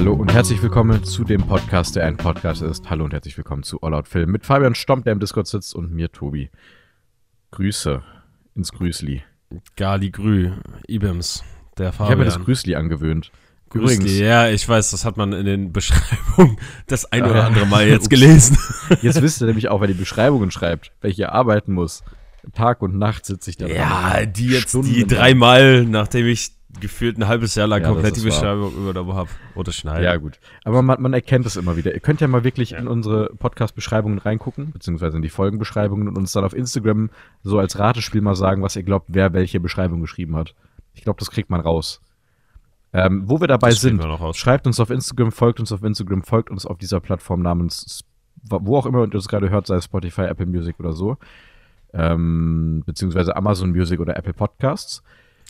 Hallo und herzlich willkommen zu dem Podcast, der ein Podcast ist. Hallo und herzlich willkommen zu All Out Film mit Fabian Stomp, der im Discord sitzt, und mir, Tobi. Grüße ins Grüßli. Gali Grü, Ibims, der Fabian. Ich habe mir das Grüßli angewöhnt. Grüßli, ja, ich weiß, das hat man in den Beschreibungen das ein oder andere Mal jetzt gelesen. Jetzt wisst ihr nämlich auch, wer die Beschreibungen schreibt, welche arbeiten muss. Tag und Nacht sitze ich da. Ja, die jetzt die dreimal, nachdem ich gefühlt ein halbes Jahr lang Ja, komplett die ist wahr. Beschreibung übernommen habe. Oder schneiden. Ja, gut. Aber man, man erkennt es immer wieder. Ihr könnt ja mal wirklich in unsere Podcast-Beschreibungen reingucken, beziehungsweise in die Folgenbeschreibungen und uns dann auf Instagram so als Ratespiel mal sagen, was ihr glaubt, wer welche Beschreibung geschrieben hat. Ich glaube, das kriegt man raus. Ähm, wo wir dabei Das sind, wir schreibt uns auf Instagram, folgt uns auf Instagram, folgt uns auf dieser Plattform namens, wo auch immer ihr uns gerade hört, sei es Spotify, Apple Music oder so. Ähm, beziehungsweise Amazon Music oder Apple Podcasts.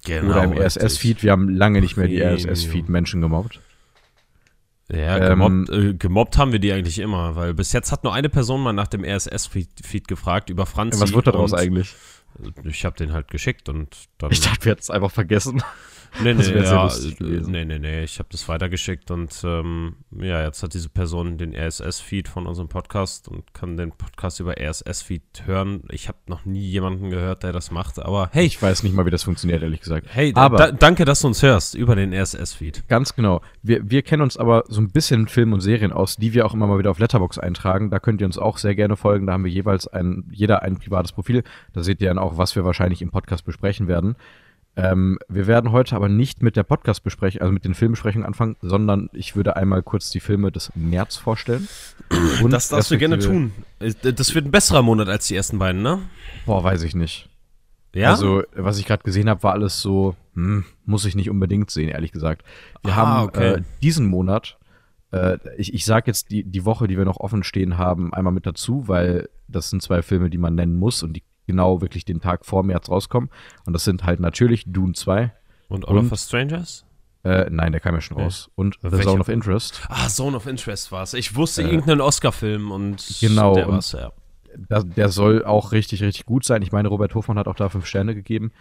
Genau, oder im. RSS-Feed. Wir haben lange nicht mehr die. RSS-Feed-Menschen gemobbt. Ja, Ähm, gemobbt, äh, gemobbt haben wir die eigentlich immer, weil bis jetzt hat nur eine Person mal nach dem RSS-Feed Feed gefragt über Franzi. Was wird daraus eigentlich? Ich habe den halt geschickt und dann. Ich dachte, wir hätten es einfach vergessen. Nee, nee, ja, gewesen. nee, nee, nee, ich habe das weitergeschickt und ähm, ja, jetzt hat diese Person den RSS-Feed von unserem Podcast und kann den Podcast über RSS-Feed hören. Ich habe noch nie jemanden gehört, der das macht, aber hey, Ich weiß nicht mal, wie das funktioniert, ehrlich gesagt. hey, aber da, danke, dass du uns hörst über den RSS-Feed. ganz genau. Wir, wir kennen uns aber so ein bisschen Filmen und Serien aus, die wir auch immer mal wieder auf Letterbox eintragen. Da könnt ihr uns auch sehr gerne folgen. Da haben wir jeweils ein, jeder ein privates Profil. Da seht ihr dann auch, was wir wahrscheinlich im Podcast besprechen werden. Ähm, wir werden heute aber nicht mit der Podcast-Besprechung, also mit den Filmbesprechungen anfangen, sondern ich würde einmal kurz die Filme des März vorstellen. Und das darfst du gerne tun. Äh, Das wird ein besserer Monat als die ersten beiden, ne? Boah, weiß ich nicht. Ja. Also, was ich gerade gesehen habe, war alles so, hm, muss ich nicht unbedingt sehen, ehrlich gesagt. Wir Ah, haben okay. äh, diesen Monat, äh, ich, ich sage jetzt die, die Woche, die wir noch offen stehen haben, einmal mit dazu, weil das sind zwei Filme, die man nennen muss und die genau wirklich den Tag vor März rauskommen. Und das sind halt natürlich Dune 2. und All of Us Strangers? Äh, nein, der kam ja schon Nee. raus. Und The Welcher Zone of? Interest. Ah, Zone of Interest war es. Ich wusste Äh, irgendeinen Oscar-Film und genau, der war's, ja. Da, der soll auch richtig, richtig gut sein. Ich meine, Robert Hofmann hat auch da fünf Sterne gegeben.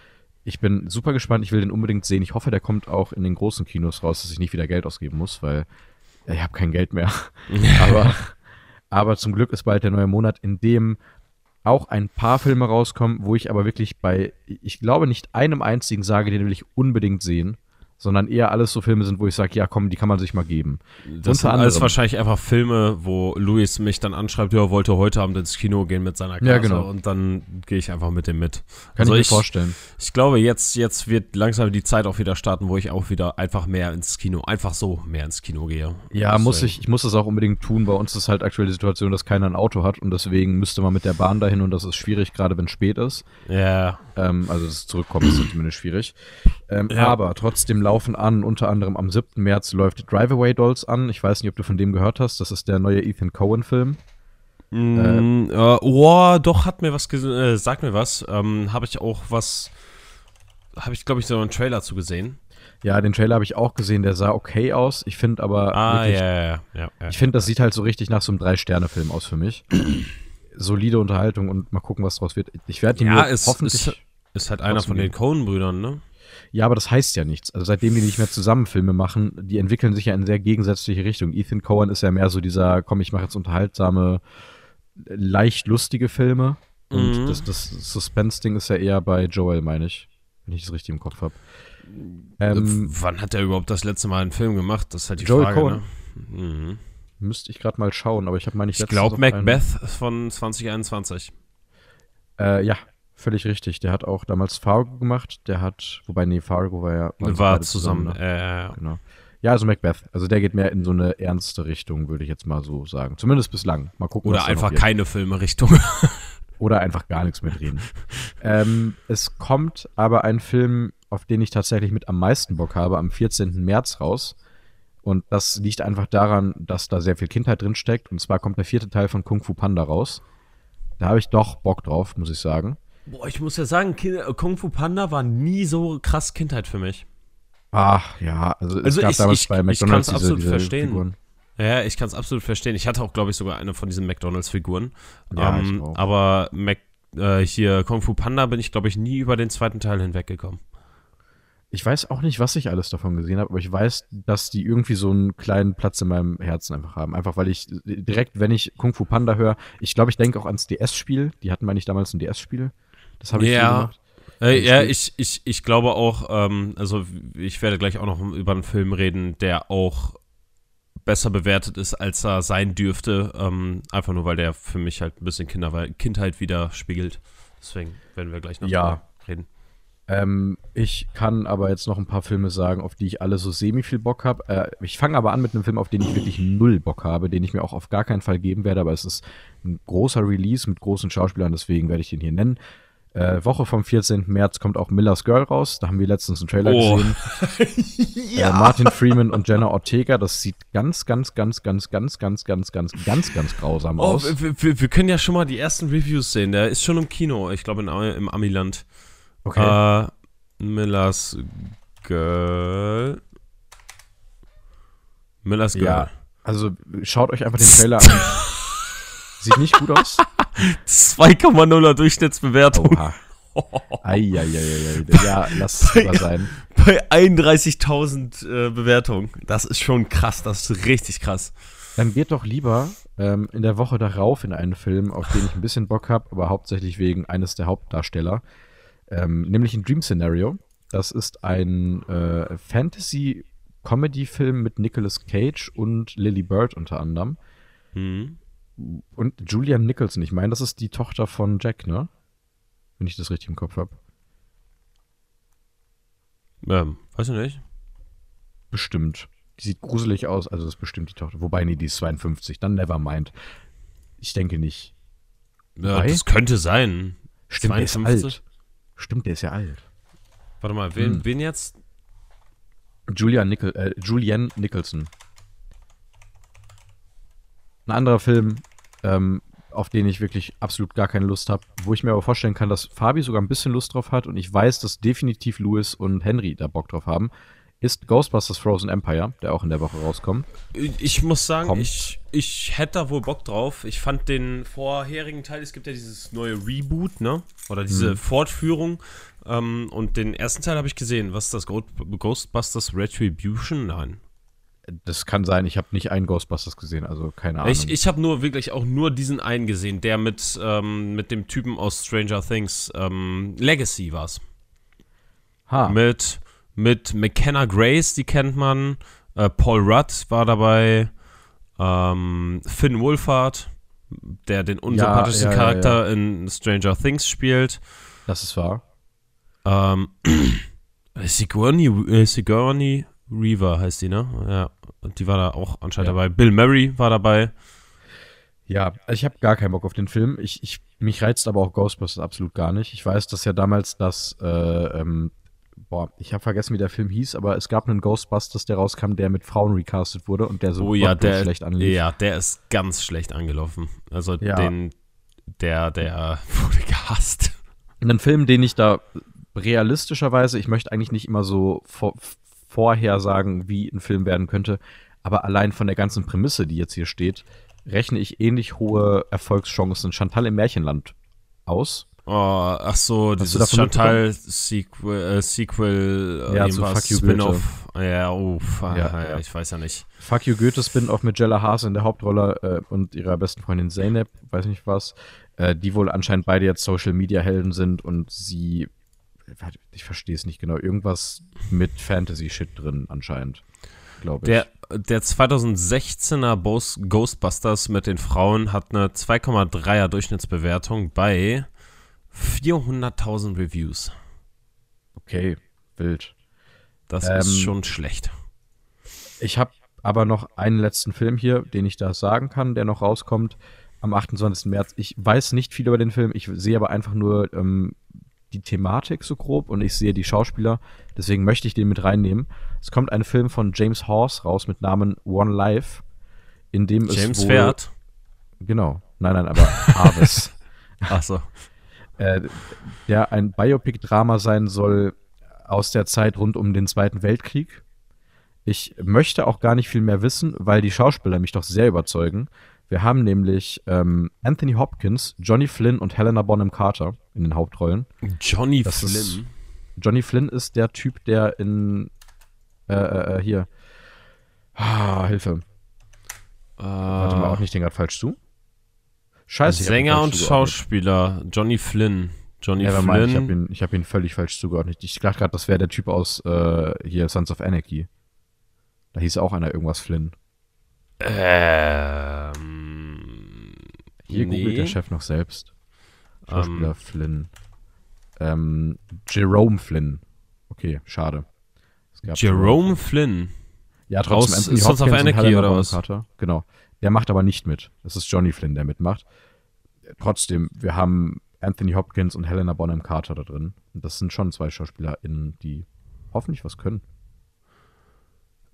Ich bin super gespannt. Ich will den unbedingt sehen. Ich hoffe, der kommt auch in den großen Kinos raus, dass ich nicht wieder Geld ausgeben muss, weil ich habe kein Geld mehr. aber, aber zum Glück ist bald der neue Monat, in dem auch ein paar Filme rauskommen, wo ich aber wirklich bei, ich glaube, nicht einem einzigen sage, den will ich unbedingt sehen, sondern eher alles so Filme sind, wo ich sage, ja komm, die kann man sich mal geben. Das sind Unter alles anderem. wahrscheinlich einfach Filme, wo Luis mich dann anschreibt, ja, wollte heute Abend ins Kino gehen mit seiner Klasse Ja, genau. und dann gehe ich einfach mit dem mit. Kann Also ich mir vorstellen. Ich glaube, jetzt, jetzt wird langsam die Zeit auch wieder starten, wo ich auch wieder einfach mehr ins Kino, einfach so mehr ins Kino gehe. Ja, Das, muss ich, ich muss das auch unbedingt tun. Bei uns ist halt aktuell die Situation, dass keiner ein Auto hat und deswegen müsste man mit der Bahn dahin und das ist schwierig, gerade wenn es spät ist. Ja, Ähm, also das Zurückkommen ist zumindest schwierig. Ähm, Ja. Aber trotzdem laufen an, unter anderem am 7. März läuft Drive Away Dolls an. Ich weiß nicht, ob du von dem gehört hast. Das ist der neue Ethan Cohen-Film. Mm, äh, oh, doch, hat mir was, ges- äh, sagt mir was. Ähm, habe ich auch was, habe ich, glaube ich, so einen Trailer zu gesehen. Ja, den Trailer habe ich auch gesehen, der sah okay aus. Ich finde aber Ah, wirklich, ja, ja, ja, ja, ich finde, das sieht halt so richtig nach so einem Drei-Sterne-Film aus für mich. Solide Unterhaltung und mal gucken, was draus wird. Ich werde die Ja, mir es hoffentlich. ist, ist halt einer von den Coen-Brüdern, ne? Ja, aber das heißt ja nichts. Also seitdem die nicht mehr zusammen Filme machen, die entwickeln sich ja in sehr gegensätzliche Richtungen. Ethan Cohen ist ja mehr so dieser, komm, ich mache jetzt unterhaltsame, leicht lustige Filme. Und Mhm. das, das Suspense-Ding ist ja eher bei Joel, meine ich. Wenn ich das richtig im Kopf habe. Ähm, Äh, Wann hat er überhaupt das letzte Mal einen Film gemacht? Das ist halt die Joel Frage, Coen. ne? Mhm. müsste ich gerade mal schauen, aber ich habe meine Ich glaube Macbeth von 2021. Äh, ja, völlig richtig. Der hat auch damals Fargo gemacht. Der hat, wobei, nee, Fargo war ja. War zusammen. ne? äh, Genau. Ja, also Macbeth. Also der geht mehr in so eine ernste Richtung, würde ich jetzt mal so sagen. Zumindest bislang. Mal gucken. oder einfach keine Filme-Richtung. Oder einfach gar nichts mehr drehen. ähm, es kommt aber ein Film, auf den ich tatsächlich mit am meisten Bock habe, am 14. März raus. Und das liegt einfach daran, dass da sehr viel Kindheit drin steckt. Und zwar kommt der vierte Teil von Kung Fu Panda raus. Da habe ich doch Bock drauf, muss ich sagen. Boah, ich muss ja sagen, äh, Kung Fu Panda war nie so krass Kindheit für mich. Ach ja, also, Also es gab ich- damals ich- bei ich McDonalds kann's absolut verstehen. Figuren. Ja, ich kann es absolut verstehen. Ich hatte auch, glaube ich, sogar eine von diesen McDonalds-Figuren. Ja, ähm, aber Mac, äh, hier Kung Fu Panda bin ich, glaube ich, nie über den zweiten Teil hinweggekommen. Ich weiß auch nicht, was ich alles davon gesehen habe, aber ich weiß, dass die irgendwie so einen kleinen Platz in meinem Herzen einfach haben. Einfach weil ich direkt, wenn ich Kung Fu Panda höre, ich glaube, ich denke auch ans DS-Spiel. Die hatten, meine ich, damals ein DS-Spiel. Das habe ich Ja. gemacht. Äh, ja, ich, ich, ich glaube auch, ähm, also ich werde gleich auch noch über einen Film reden, der auch besser bewertet ist, als er sein dürfte. Ähm, einfach nur, weil der für mich halt ein bisschen Kinder Kindheit widerspiegelt. Deswegen werden wir gleich noch Ja. reden. Ähm, ich kann aber jetzt noch ein paar Filme sagen, auf die ich alle so semi viel Bock habe. Äh, ich fange aber an mit einem Film, auf den ich wirklich null Bock habe, den ich mir auch auf gar keinen Fall geben werde, aber es ist ein großer Release mit großen Schauspielern, deswegen werde ich den hier nennen. Äh, Woche vom 14. März kommt auch Miller's Girl raus. Da haben wir letztens einen Trailer Oh. gesehen. Äh, Martin Freeman und Jenna Ortega. Das sieht ganz, ganz, ganz, ganz, ganz, ganz, ganz, ganz, ganz, ganz grausam Oh, aus. wir, wir, wir können ja schon mal die ersten Reviews sehen. Der ist schon im Kino, ich glaube im Amiland. Okay. Äh, Millers Girl. Millers Girl. Ja, also schaut euch einfach den Trailer an. Sieht nicht gut aus. 2,0er Durchschnittsbewertung Oha. Eieieiei. Ja, lass es lieber sein. bei 31.000 äh, Bewertungen. Das ist schon krass, das ist richtig krass. Dann geht doch lieber ähm, in der Woche darauf in einen Film, auf den ich ein bisschen Bock habe, aber hauptsächlich wegen eines der Hauptdarsteller, ähm, nämlich ein Dream Scenario. Das ist ein äh, Fantasy-Comedy-Film mit Nicolas Cage und Lily Bird unter anderem. Mhm. Und Julian Nicholson. Ich meine, das ist die Tochter von Jack, ne? Wenn ich das richtig im Kopf habe. Ähm, weiß ich nicht. Bestimmt. Die sieht gruselig aus, also das ist bestimmt die Tochter. Wobei, nee, die ist 52. Dann never mind. Ich denke nicht. Ja, Wobei? das könnte sein. Stimmt, der ist 52? alt. Stimmt, der ist ja alt. Warte mal, wen, Hm. wen jetzt? Julian, Nicol äh, Julian Nicholson. Ein anderer Film, ähm, auf den ich wirklich absolut gar keine Lust habe, wo ich mir aber vorstellen kann, dass Fabi sogar ein bisschen Lust drauf hat und ich weiß, dass definitiv Louis und Henry da Bock drauf haben, ist Ghostbusters Frozen Empire, der auch in der Woche rauskommt. Ich muss sagen, Kommt. ich, ich hätte da wohl Bock drauf. Ich fand den vorherigen Teil, es gibt ja dieses neue Reboot, ne? Oder diese Mhm. Fortführung. Ähm, und den ersten Teil habe ich gesehen. Was ist das? Ghostbusters Retribution? Nein. Das kann sein, ich habe nicht einen Ghostbusters gesehen, also keine Ahnung. Ich, ich habe nur wirklich auch nur diesen einen gesehen, der mit, ähm, mit dem Typen aus Stranger Things. Ähm, Legacy war's. ha, Mit, mit McKenna Grace, die kennt man. Äh, Paul Rudd war dabei. Ähm, Finn Wolfhard, der den unsympathischsten ja, ja, Charakter in Stranger Things spielt. das ist wahr. Ähm, Sigourney, äh, Sigourney Reaver heißt die, ne? Ja, und die war da auch anscheinend Ja. dabei. Bill Murray war dabei. Ja, ich habe gar keinen Bock auf den Film. Ich, ich, mich reizt aber auch Ghostbusters absolut gar nicht. Ich weiß, dass ja damals das, äh, ähm, boah, ich habe vergessen, wie der Film hieß, aber es gab einen Ghostbusters, der rauskam, der mit Frauen recastet wurde und der so oh ja, der, schlecht anlief. ja, der ist ganz schlecht angelaufen. Also Ja. den, der, der wurde gehasst. Einen Film, den ich da realistischerweise, ich möchte eigentlich nicht immer so vor, vorher sagen, wie ein Film werden könnte, aber allein von der ganzen Prämisse, die jetzt hier steht, rechne ich ähnlich hohe Erfolgschancen Chantal im Märchenland aus. Oh, ach so, Hast dieses Chantal-Sequel, äh, Sequel, äh, Ja, zu irgendwas, Fuck You Spin-off. Ja, uff, ah, Ja, ja, ja. ich weiß ja nicht. Fuck You Goethe Spin-off mit Jella Haas in der Hauptrolle äh, und ihrer besten Freundin Zeynep, weiß nicht was, äh, die wohl anscheinend beide jetzt Social Media Helden sind und sie, ich verstehe es nicht genau, irgendwas mit Fantasy-Shit drin anscheinend, glaube ich. Der, der 2016er Bos- Ghostbusters mit den Frauen hat eine 2,3er Durchschnittsbewertung bei 400.000 Reviews. okay, wild. Das Ähm, ist schon schlecht. Ich habe aber noch einen letzten Film hier, den ich da sagen kann, der noch rauskommt am 28. März. Ich weiß nicht viel über den Film, ich sehe aber einfach nur ähm, die Thematik so grob und ich sehe die Schauspieler, deswegen möchte ich den mit reinnehmen. Es kommt ein Film von James Horse raus mit Namen One Life, in dem James es wohl, Pferd. Genau, nein, nein, aber Harvest. Achso. äh, der ein Biopic-Drama sein soll aus der Zeit rund um den Zweiten Weltkrieg. Ich möchte auch gar nicht viel mehr wissen, weil die Schauspieler mich doch sehr überzeugen. Wir haben nämlich ähm, Anthony Hopkins, Johnny Flynn und Helena Bonham Carter in den Hauptrollen. Johnny Das ist- Flynn. Johnny Flynn ist der Typ, der in äh, äh, äh hier. Ah, Hilfe. Äh, Warte mal, auch nicht den gerade falsch zu. Scheiße. Sänger und. Schauspieler. Johnny Flynn. Johnny Ja, aber Mann, ich habe Flynn. ihn, ich hab ihn völlig falsch zugeordnet. Ich dachte gerade, das wäre der Typ aus äh, hier Sons of Anarchy. Da hieß auch einer irgendwas Flynn. Ähm, Hier nee. googelt der Chef noch selbst. Schauspieler Ähm. Flynn. Ähm, Jerome Flynn. Okay, schade. Jerome Flynn. Ja, trotzdem. aus Anthony Sons of Anarchy oder was? Carter. Genau. Der macht aber nicht mit. Das ist Johnny Flynn, der mitmacht. Trotzdem, wir haben Anthony Hopkins und Helena Bonham Carter da drin. Und das sind schon zwei SchauspielerInnen, die hoffentlich was können.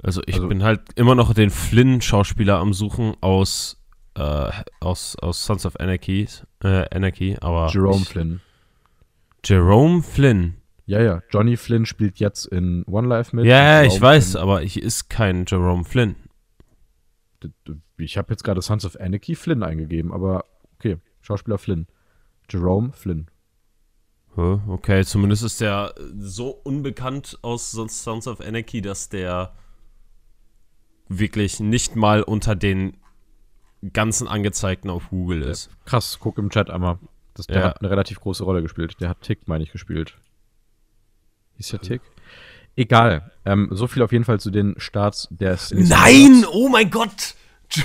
Also ich Also- bin halt immer noch den Flynn-Schauspieler am Suchen aus, äh, aus, aus Sons of Anarchy, äh, Anarchy, aber Jerome ich, Flynn. Jerome Flynn. Ja, ja. Johnny Flynn spielt jetzt in One Life mit. Ja, ja, ich weiß, Flynn- aber ich ist kein Jerome Flynn. Ich habe jetzt gerade Sons of Anarchy Flynn eingegeben, aber okay. Schauspieler Flynn. Jerome Flynn. Okay, zumindest ist der so unbekannt aus Sons of Anarchy, dass der wirklich nicht mal unter den ganzen angezeigten auf Google ist. Krass, guck im Chat einmal. Das, der Ja. hat eine relativ große Rolle gespielt. Der hat Tick, meine ich, gespielt. Hieß der Tick? Egal. Ähm, so viel auf jeden Fall zu den Starts des Nein! Monats. Oh mein Gott!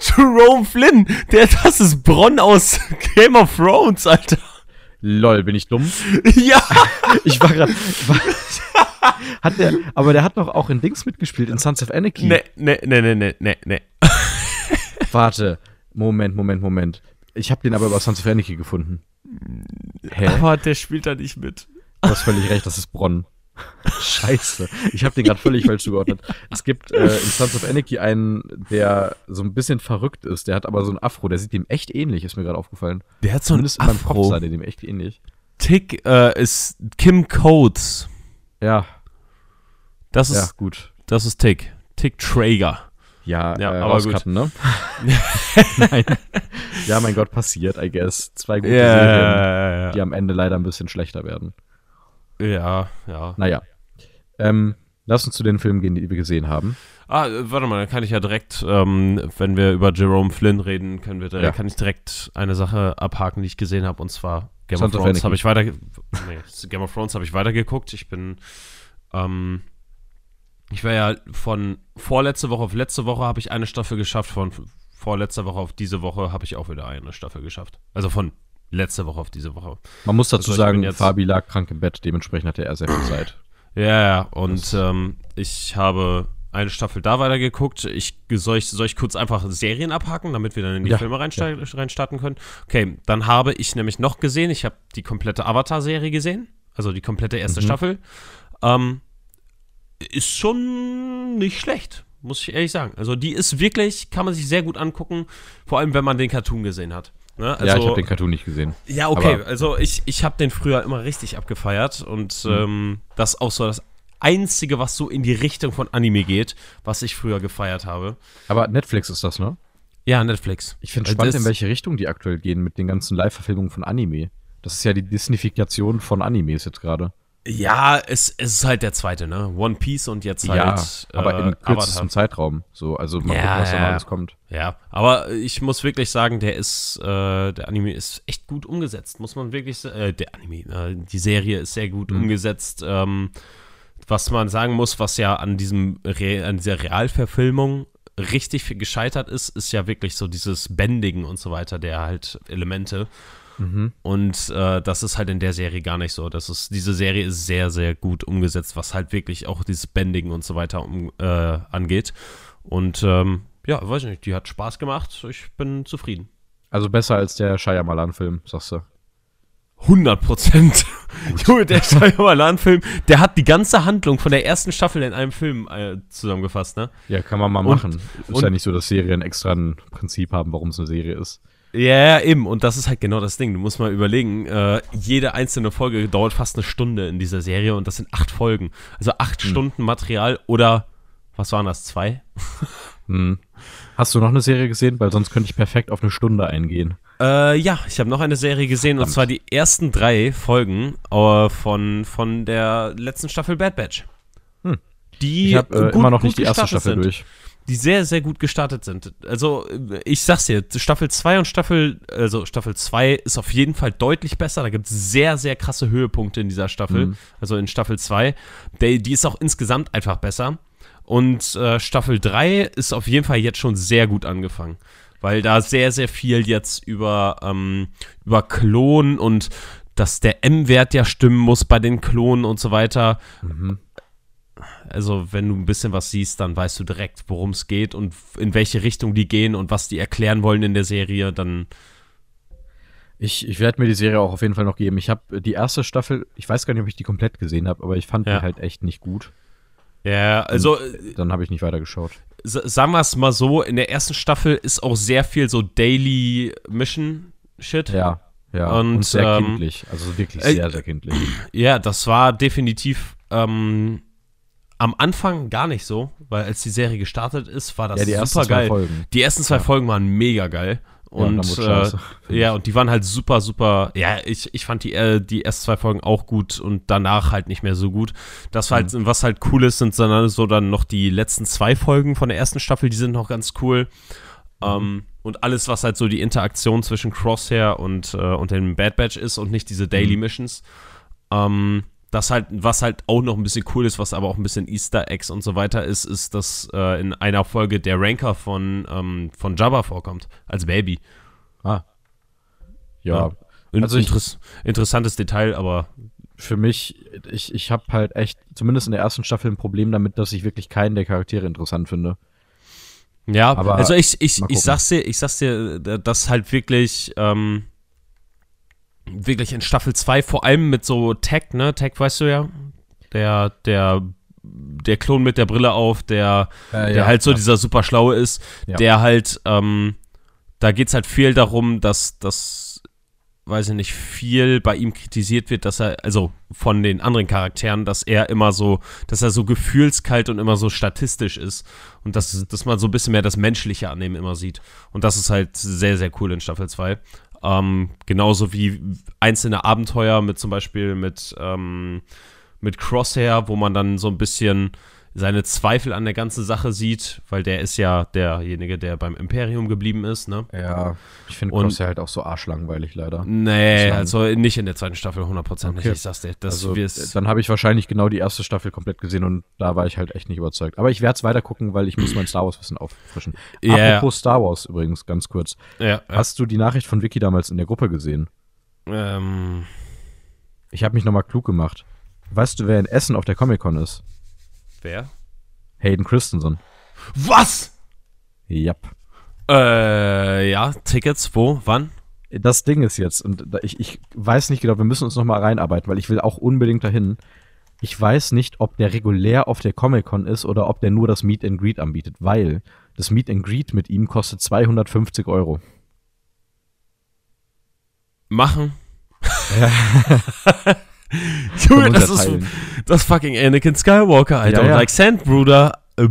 Jerome Flynn! Der, das ist Bronn aus Game of Thrones, Alter! Lol, bin ich dumm? Ja! Ich war gerade. Hat der, aber der hat doch auch in Dings mitgespielt, in Sons of Anarchy. Ne, ne, ne, ne, ne, ne, ne. Warte. Moment, Moment, Moment. Ich habe den aber über Sons of Anarchy gefunden. Hä? Aber der spielt da nicht mit. Du hast völlig recht, das ist Bronn. Scheiße. Ich habe den gerade völlig falsch zugeordnet. Es gibt äh, in Sons of Anarchy einen, der so ein bisschen verrückt ist. Der hat aber so ein Afro. Der sieht dem echt ähnlich, ist mir gerade aufgefallen. Der hat so ein Zumindest in meinem Kopf Afro. sah der dem echt ähnlich. Tick äh, ist Kim Coates. Ja, Das ja, ist, gut. das ist Tick. Tick Traeger. Ja, Ja, äh, aber rauscutten, ne? Nein. Ja, mein Gott, passiert, I guess. Zwei gute Ja, Serien, ja, die am Ende leider ein bisschen schlechter werden. ja, ja. Naja. Ähm, lass uns zu den Filmen gehen, die wir gesehen haben. Ah, äh, warte mal, dann kann ich ja direkt, ähm, wenn wir über Jerome Flynn reden, können wir, direkt, Ja. kann ich direkt eine Sache abhaken, die ich gesehen habe, und zwar Game Sons of Thrones habe ich weiter, nee, Game of Thrones habe ich weitergeguckt. Ich bin, ähm, ich war ja von vorletzte Woche auf letzte Woche habe ich eine Staffel geschafft, von vorletzter Woche auf diese Woche habe ich auch wieder eine Staffel geschafft. Also von letzte Woche auf diese Woche. Man muss dazu Also sagen, jetzt- Fabi lag krank im Bett, dementsprechend hatte er sehr viel Zeit. Ja, ja, und ähm, ich habe eine Staffel da weitergeguckt. Ich, soll, ich, soll ich kurz einfach Serien abhaken, damit wir dann in die Ja, Filme reinsta reinstarten können? Okay, dann habe ich nämlich noch gesehen, ich habe die komplette Avatar-Serie gesehen, also die komplette erste Mhm. Staffel. Ähm, ist schon nicht schlecht, muss ich ehrlich sagen. Also die ist wirklich, kann man sich sehr gut angucken, vor allem wenn man den Cartoon gesehen hat. Ne? Also, ja, ich habe den Cartoon nicht gesehen. ja, okay. Aber- also ich, ich habe den früher immer richtig abgefeiert und Mhm. ähm, das ist auch so das Einzige, was so in die Richtung von Anime geht, was ich früher gefeiert habe. Aber Netflix ist das, ne? Ja, Netflix. Ich finde Also spannend, in welche Richtung die aktuell gehen mit den ganzen Live-Verfilmungen von Anime. Das ist ja die Disnifikation von Animes jetzt gerade. Ja, es, es ist halt der zweite, ne? One Piece und jetzt halt. ja, aber äh, in kürzestem Avatar. Zeitraum. So, also mal Ja, gucken, was da ja. alles kommt. Ja, aber ich muss wirklich sagen, der ist, äh, der Anime ist echt gut umgesetzt, muss man wirklich sagen. Äh, der Anime, äh, die Serie ist sehr gut Mhm. umgesetzt. Ähm, was man sagen muss, was ja an diesem Re an dieser Realverfilmung richtig gescheitert ist, ist ja wirklich so dieses Bändigen und so weiter, der halt Elemente. Mhm. Und äh, das ist halt in der Serie gar nicht so. Das ist, diese Serie ist sehr, sehr gut umgesetzt, was halt wirklich auch dieses Bändigen und so weiter um, äh, angeht. Und ähm, ja, weiß nicht, die hat Spaß gemacht. Ich bin zufrieden. Also besser als der Shyamalan-Film, sagst du. 100 Prozent. Junge, der Shyamalan-Film, der hat die ganze Handlung von der ersten Staffel in einem Film äh, zusammengefasst, ne? Ja, kann man mal Und- machen. ist ja nicht so, dass Serien extra ein Prinzip haben, warum es eine Serie ist. Ja, ja, eben. Und das ist halt genau das Ding. Du musst mal überlegen, äh, jede einzelne Folge dauert fast eine Stunde in dieser Serie und das sind acht Folgen. Also acht Stunden Material oder, was waren das, zwei? Hm. Hast du noch eine Serie gesehen? Weil sonst könnte ich perfekt auf eine Stunde eingehen. Äh, ja, ich habe noch eine Serie gesehen Verdammt. und zwar die ersten drei Folgen äh, von, von der letzten Staffel Bad Batch. Hm. Die Ich habe äh, immer noch nicht die erste Staffel sind. durch. Die sehr, sehr gut gestartet sind. Also, ich sag's dir, Staffel 2 und Staffel, also Staffel 2 ist auf jeden Fall deutlich besser. Da gibt's sehr, sehr krasse Höhepunkte in dieser Staffel. Mhm. Also in Staffel 2. Die, die ist auch insgesamt einfach besser. Und äh, Staffel 3 ist auf jeden Fall jetzt schon sehr gut angefangen. Weil da sehr, sehr viel jetzt über, ähm, über Klonen und dass der M-Wert ja stimmen muss bei den Klonen und so weiter Mhm. Also wenn du ein bisschen was siehst, dann weißt du direkt, worum es geht und in welche Richtung die gehen und was die erklären wollen in der Serie, dann Ich, ich werde mir die Serie auch auf jeden Fall noch geben. Ich habe die erste Staffel, ich weiß gar nicht, ob ich die komplett gesehen habe, aber ich fand Ja. die halt echt nicht gut. ja, also äh, Dann habe ich nicht weitergeschaut. sagen wir es mal so, in der ersten Staffel ist auch sehr viel so Daily Mission Shit. Ja, ja. Und, Und, sehr ähm, kindlich. Also wirklich äh, sehr, sehr kindlich. Ja, das war definitiv ähm, am Anfang gar nicht so, weil als die Serie gestartet ist, war das ja, die ersten super zwei geil. Folgen. Die ersten zwei Ja. Folgen waren mega geil. Ja, und äh, scheiße, finde ja, und die waren halt super, super. Ja, ich, ich fand die, äh, die ersten zwei Folgen auch gut und danach halt nicht mehr so gut. Das war halt, Mhm. was halt cool ist, sind dann so dann noch die letzten zwei Folgen von der ersten Staffel, die sind noch ganz cool. Mhm. Ähm, und alles, was halt so die Interaktion zwischen Crosshair und, äh, und dem Bad Batch ist und nicht diese Daily Mhm. Missions. Ähm, das halt, was halt auch noch ein bisschen cool ist, was aber auch ein bisschen Easter Eggs und so weiter ist, ist, dass äh, in einer Folge der Ranker von, ähm, von Jabba vorkommt, als Baby. Ah. Ja, In, Also ich- interess interessantes Detail, aber für mich, ich, ich habe halt echt, zumindest in der ersten Staffel, ein Problem damit, dass ich wirklich keinen der Charaktere interessant finde. ja, Aber also ich, ich, ich sag's dir, ich sag's dir, äh, dass halt wirklich, ähm, wirklich in Staffel 2, vor allem mit so Tech, ne? Tech weißt du ja, der, der, der Klon mit der Brille auf, der, der halt so dieser super schlaue ist, Ja. der halt, ähm, da geht's halt viel darum, dass, dass, weiß ich nicht, viel bei ihm kritisiert wird, dass er, also von den anderen Charakteren, dass er immer so, dass er so gefühlskalt und immer so statistisch ist und dass, dass man so ein bisschen mehr das Menschliche an ihm immer sieht. Und das ist halt sehr, sehr cool in Staffel 2. Ähm, genauso wie einzelne Abenteuer mit zum Beispiel mit, ähm, mit Crosshair, wo man dann so ein bisschen seine Zweifel an der ganzen Sache sieht, weil der ist ja derjenige, der beim Imperium geblieben ist, ne? Ja, ich finde Cross ja halt auch so arschlangweilig leider. Nee, also nicht in der zweiten Staffel 100% Okay. nicht, ich sag's dir. Das also, dann habe ich wahrscheinlich genau die erste Staffel komplett gesehen und da war ich halt echt nicht überzeugt. Aber ich werde es weiter gucken, weil ich muss mein Star Wars Wissen auffrischen. Ja. Apropos Star Wars übrigens, ganz kurz. ja, ja. Hast du die Nachricht von Vicky damals in der Gruppe gesehen? Ähm, Ich habe mich nochmal klug gemacht. Weißt du, wer in Essen auf der Comic-Con ist? Wer? Hayden Christensen. Was? Yep. Äh, ja, Tickets, wo, wann? Das Ding ist jetzt, und ich, ich weiß nicht genau, wir müssen uns nochmal reinarbeiten, weil ich will auch unbedingt dahin. Ich weiß nicht, ob der regulär auf der Comic-Con ist oder ob der nur das Meet and Greet anbietet, weil das Meet and Greet mit ihm kostet 250 Euro. Machen. Junge, das ist das fucking Anakin Skywalker, I Ja, don't ja. like sand, Bruder. Äh.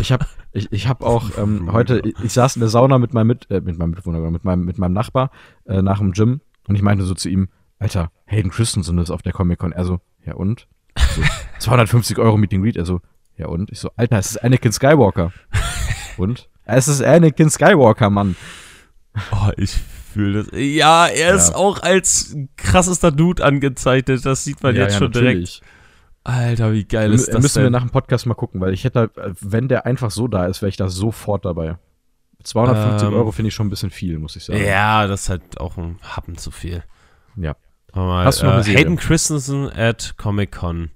Ich habe ich, ich hab auch ähm, heute, ich, ich saß in der Sauna mit meinem, mit, äh, mit meinem Mitbewohner, mit meinem, mit meinem Nachbar äh, nach dem Gym und ich meinte so zu ihm, Alter, Hayden Christensen ist auf der Comic-Con. Er so, ja und? So, 250 Euro Meet and Greet. Er so, ja und? Ich so, Alter, es ist Anakin Skywalker. und? Es ist Anakin Skywalker, Mann. Oh, ich fühle das. Ja, er ist Ja. auch als krassester Dude angezeichnet. Das sieht man jetzt schon direkt. natürlich. Alter, wie geil Mü ist das müssen wir denn? nach dem Podcast mal gucken, weil ich hätte, wenn der einfach so da ist, wäre ich da sofort dabei. 250 Ähm, Euro finde ich schon ein bisschen viel, muss ich sagen. ja, das ist halt auch ein Happen zu viel. Ja. Mal, Hast du noch eine äh, Serie? Hayden Christensen at Comic Con.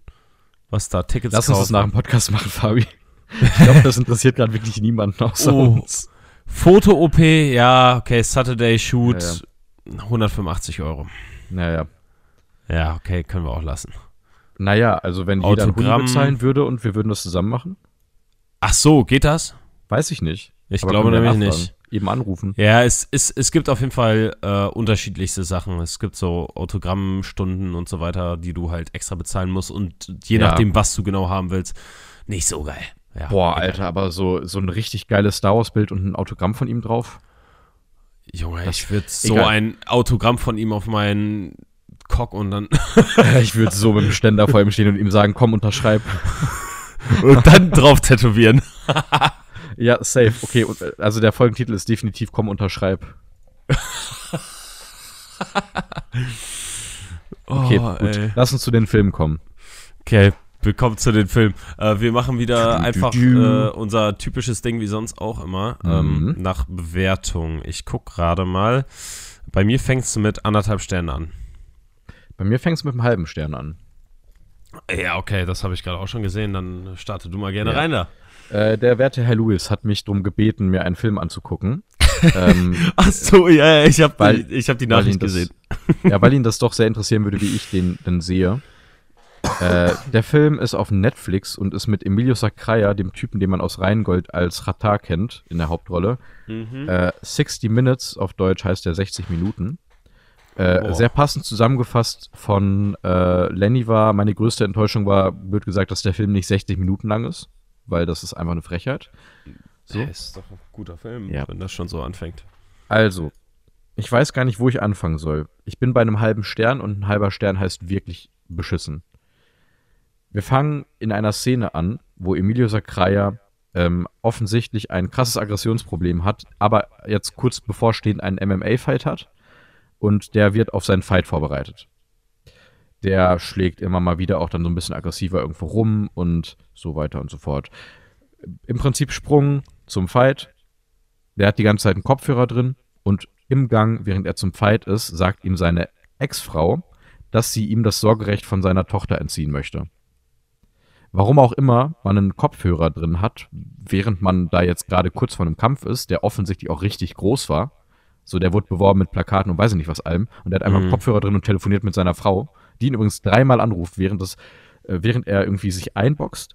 Was da? Tickets Lass uns das kaufen? nach dem Podcast machen, Fabi. Ich glaube, das interessiert gerade wirklich niemanden außer Oh. uns. Foto-OP, ja, okay, Saturday Shoot, 185 Euro. Naja. Ja, okay, können wir auch lassen. Naja, also wenn jeder Huni Autogramm. bezahlen würde und wir würden das zusammen machen, Ach so, geht das? weiß ich nicht. Ich glaube nämlich nicht. Eben anrufen. Ja, es, es, es gibt auf jeden Fall äh, unterschiedlichste Sachen. Es gibt so Autogrammstunden und so weiter, die du halt extra bezahlen musst und je Ja. nachdem, was du genau haben willst, nicht so geil. Ja, Boah, egal. Alter, aber so, so ein richtig geiles Star Wars-Bild und ein Autogramm von ihm drauf. Junge, ich würde so egal. ein Autogramm von ihm auf meinen Cock und dann. ich würde so mit dem Ständer vor ihm stehen und ihm sagen, komm, unterschreib. und dann drauf tätowieren. ja, safe. Okay, also der Folgentitel ist definitiv komm, unterschreib. okay, oh, gut. Ey. Lass uns zu den Filmen kommen. Okay, willkommen zu den Filmen. Äh, wir machen wieder einfach Äh, unser typisches Ding wie sonst auch immer. Ähm, mhm. nach Bewertung. Ich guck gerade mal. Bei mir fängst du mit anderthalb Sternen an. Bei mir fängst du mit einem halben Stern an. Ja, okay, das habe ich gerade auch schon gesehen. Dann starte du mal gerne ja. rein da. Äh, der werte Herr Lewis hat mich darum gebeten, mir einen Film anzugucken. ähm, Ach so, ja, ich habe hab die Nachricht das, gesehen. ja, weil ihn das doch sehr interessieren würde, wie ich den denn sehe. Äh, der Film ist auf Netflix und ist mit Emilio Sacraia, dem Typen, den man aus Rheingold als Ratar kennt, in der Hauptrolle. Mhm. Äh, 60 Minutes auf Deutsch heißt der 60 Minuten. Äh, sehr passend zusammengefasst von äh, Lenny war, meine größte Enttäuschung war, wird gesagt, dass der Film nicht 60 Minuten lang ist, weil das ist einfach eine Frechheit. So. Ja, ist doch ein guter Film, ja. wenn das schon so anfängt. Also, ich weiß gar nicht, wo ich anfangen soll. Ich bin bei einem halben Stern und ein halber Stern heißt wirklich beschissen. Wir fangen in einer Szene an, wo Emilio Sacraia ähm, offensichtlich ein krasses Aggressionsproblem hat, aber jetzt kurz bevorstehend einen MMA-Fight hat und der wird auf seinen Fight vorbereitet. Der schlägt immer mal wieder auch dann so ein bisschen aggressiver irgendwo rum und so weiter und so fort. Im Prinzip Sprung zum Fight. Der hat die ganze Zeit einen Kopfhörer drin und im Gang, während er zum Fight ist, sagt ihm seine Ex-Frau, dass sie ihm das Sorgerecht von seiner Tochter entziehen möchte. Warum auch immer man einen Kopfhörer drin hat, während man da jetzt gerade kurz vor einem Kampf ist, der offensichtlich auch richtig groß war, so, der wurde beworben mit Plakaten und weiß ich nicht was allem. Und der hat einfach mhm. Kopfhörer drin und telefoniert mit seiner Frau, die ihn übrigens dreimal anruft, während, das, äh, während er irgendwie sich einboxt,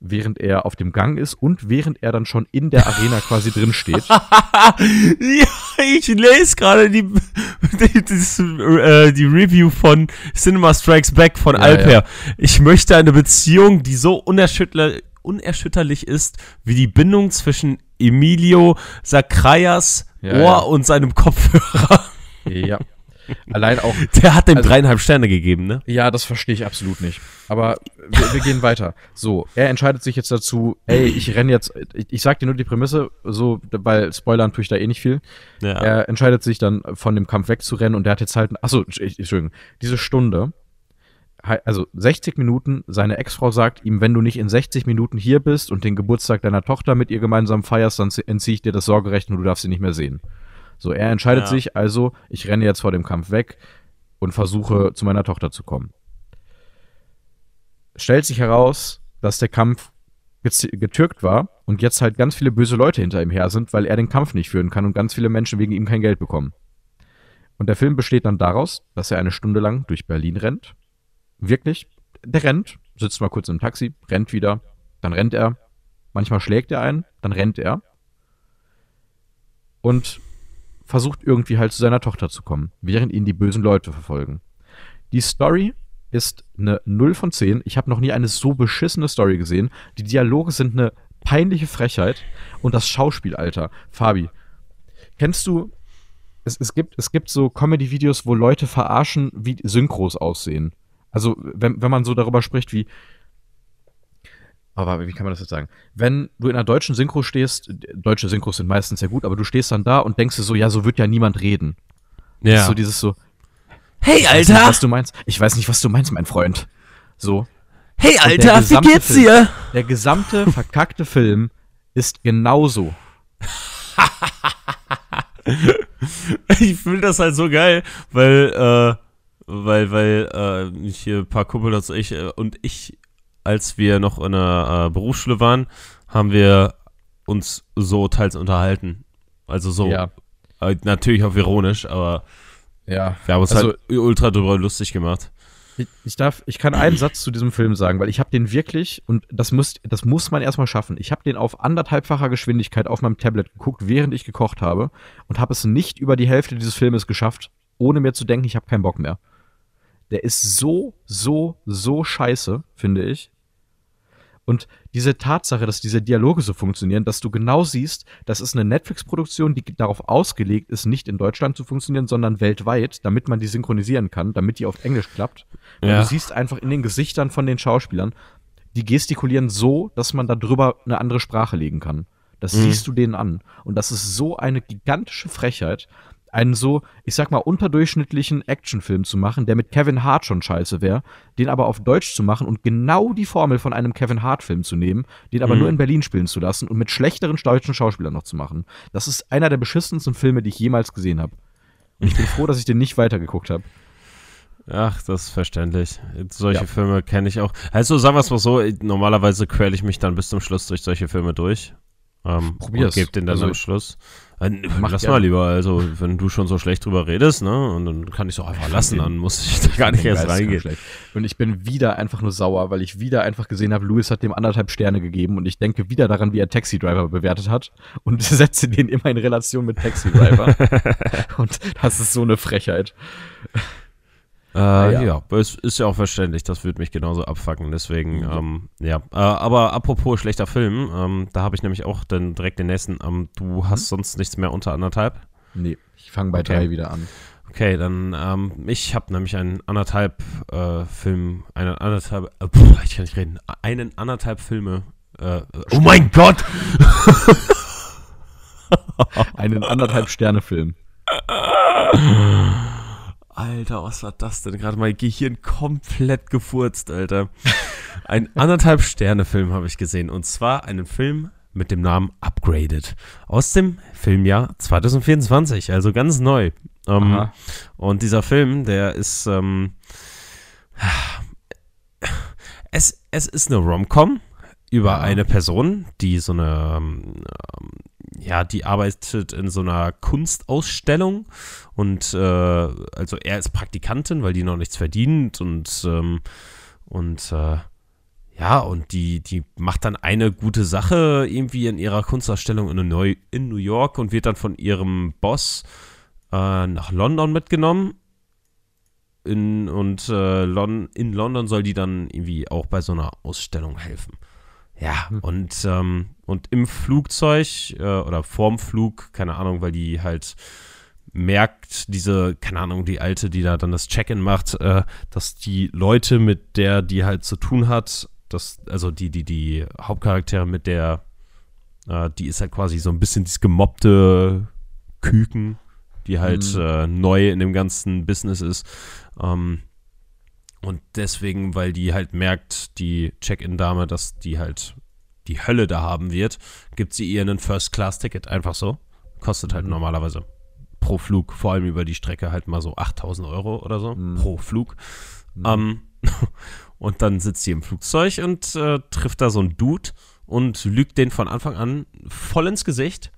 während er auf dem Gang ist und während er dann schon in der Arena quasi drin steht. ja, ich lese gerade die, die, die, äh, die, Review von Cinema Strikes Back von ja, Alper. Ja. Ich möchte eine Beziehung, die so unerschütterlich unerschütterlich ist wie die Bindung zwischen Emilio Sacraias ja, Ohr und seinem Kopfhörer. Ja. Allein auch. Der hat dem also, dreieinhalb Sterne gegeben, ne? Ja, das verstehe ich absolut nicht. Aber wir, wir, gehen weiter. So, er entscheidet sich jetzt dazu, ey, ich renne jetzt, ich, ich sag dir nur die Prämisse, so, weil Spoilern tue ich da eh nicht viel. Ja. Er entscheidet sich dann von dem Kampf wegzurennen und der hat jetzt halt, achso, Entschuldigung, diese Stunde, also 60 Minuten, seine Ex-Frau sagt ihm, wenn du nicht in 60 Minuten hier bist und den Geburtstag deiner Tochter mit ihr gemeinsam feierst, dann entziehe ich dir das Sorgerecht und du darfst sie nicht mehr sehen. So, er entscheidet ja. sich also, ich renne jetzt vor dem Kampf weg und versuche zu meiner Tochter zu kommen. Stellt sich heraus, dass der Kampf getürkt war und jetzt halt ganz viele böse Leute hinter ihm her sind, weil er den Kampf nicht führen kann und ganz viele Menschen wegen ihm kein Geld bekommen. Und der Film besteht dann daraus, dass er eine Stunde lang durch Berlin rennt wirklich, der rennt, sitzt mal kurz im Taxi, rennt wieder, dann rennt er, manchmal schlägt er ein, dann rennt er und versucht irgendwie halt zu seiner Tochter zu kommen, während ihn die bösen Leute verfolgen. Die Story ist eine 0 von 10. Ich habe noch nie eine so beschissene Story gesehen. Die Dialoge sind eine peinliche Frechheit und das Schauspiel, Alter. Fabi, kennst du es, es gibt es gibt so Comedy Videos, wo Leute verarschen, wie Synchros aussehen. Also, wenn, wenn man so darüber spricht, wie. Aber wie kann man das jetzt sagen? Wenn du in einer deutschen Synchro stehst, deutsche Synchros sind meistens sehr gut, aber du stehst dann da und denkst dir so, ja, so wird ja niemand reden. Ja. Das ist so dieses so. Hey, Alter! Nicht, was du meinst. Ich weiß nicht, was du meinst, mein Freund. So. Hey, Alter, wie geht's Film, dir? Der gesamte verkackte Film ist genauso. ich finde das halt so geil, weil, äh, weil, weil äh, hier ein paar Kumpel und ich, äh, und ich, als wir noch in der äh, Berufsschule waren, haben wir uns so teils unterhalten. Also so, ja. äh, natürlich auch ironisch, aber ja. wir haben uns also, halt ultra drüber lustig gemacht. Ich, ich, darf, ich kann einen Satz zu diesem Film sagen, weil ich habe den wirklich, und das muss, das muss man erstmal schaffen, ich habe den auf anderthalbfacher Geschwindigkeit auf meinem Tablet geguckt, während ich gekocht habe, und habe es nicht über die Hälfte dieses Filmes geschafft, ohne mir zu denken, ich habe keinen Bock mehr. Der ist so, so, so scheiße, finde ich. Und diese Tatsache, dass diese Dialoge so funktionieren, dass du genau siehst, das ist eine Netflix-Produktion, die darauf ausgelegt ist, nicht in Deutschland zu funktionieren, sondern weltweit, damit man die synchronisieren kann, damit die auf Englisch klappt. Und Ja. du siehst einfach in den Gesichtern von den Schauspielern, die gestikulieren so, dass man da drüber eine andere Sprache legen kann. Das siehst du denen an. Und das ist so eine gigantische Frechheit, einen so, ich sag mal, unterdurchschnittlichen Actionfilm zu machen, der mit Kevin Hart schon scheiße wäre, den aber auf Deutsch zu machen und genau die Formel von einem Kevin Hart-Film zu nehmen, den aber Mhm. nur in Berlin spielen zu lassen und mit schlechteren deutschen Schauspielern noch zu machen. Das ist einer der beschissensten Filme, die ich jemals gesehen habe. Und ich bin froh, dass ich den nicht weitergeguckt habe. Ach, das ist verständlich. Solche Ja. Filme kenne ich auch. Also sagen wir es mal so, normalerweise quäle ich mich dann bis zum Schluss durch solche Filme durch. Ähm, Probier's. Und gebe den dann Also, am Schluss. Mach lass gerne. mal lieber, also wenn du schon so schlecht drüber redest, ne, und dann kann ich es auch einfach lassen, dann muss ich da gar nicht erst reingehen. Und ich bin wieder einfach nur sauer, weil ich wieder einfach gesehen habe, Louis hat dem anderthalb Sterne gegeben und ich denke wieder daran, wie er Taxi Driver bewertet hat und setze den immer in Relation mit Taxi Driver. und das ist so eine Frechheit. Äh, ja. ja, aber es ist ja auch verständlich, das würde mich genauso abfacken, deswegen, Ja. ähm, ja. Äh, aber apropos schlechter Film, ähm, da habe ich nämlich auch dann direkt den nächsten, ähm, du hast sonst nichts mehr unter anderthalb? Nee, ich fange bei Okay. drei wieder an. Okay, dann, ähm, ich habe nämlich einen anderthalb äh, Film, einen anderthalb, äh, puh, ich kann nicht reden, einen anderthalb Filme, äh, oh mein Gott! Einen anderthalb Sterne Film. Alter, was war das denn? Gerade mein Gehirn komplett gefurzt, Alter. Ein anderthalb Sterne-Film habe ich gesehen. Und zwar einen Film mit dem Namen Upgraded. Aus dem Filmjahr 2024, also ganz neu. Ähm, und dieser Film, der ist, ähm, es, es ist eine Rom-Com über eine Person, die so eine, ähm, ja, die arbeitet in so einer Kunstausstellung und äh, also er ist Praktikantin, weil die noch nichts verdient und ähm, und äh, ja, und die, die macht dann eine gute Sache irgendwie in ihrer Kunstausstellung in, Neu in New York und wird dann von ihrem Boss äh, nach London mitgenommen. In, und äh, Lon in London soll die dann irgendwie auch bei so einer Ausstellung helfen. Ja, Hm. und, ähm, und im Flugzeug äh, oder vorm Flug, keine Ahnung, weil die halt merkt, diese, keine Ahnung, die Alte, die da dann das Check-in macht, äh, dass die Leute, mit der die halt zu tun hat, dass, also die, die, die Hauptcharaktere mit der, äh, die ist halt quasi so ein bisschen dieses gemobbte Küken, die halt Mhm. äh, neu in dem ganzen Business ist. Ähm, und deswegen, weil die halt merkt, die Check-in-Dame, dass die halt die Hölle da haben wird, gibt sie ihr einen First-Class-Ticket. Einfach so. Kostet halt Mhm. normalerweise pro Flug, vor allem über die Strecke, halt mal so 8000 Euro oder so Mhm. pro Flug. Mhm. Ähm, und dann sitzt sie im Flugzeug und äh, trifft da so einen Dude und lügt den von Anfang an voll ins Gesicht.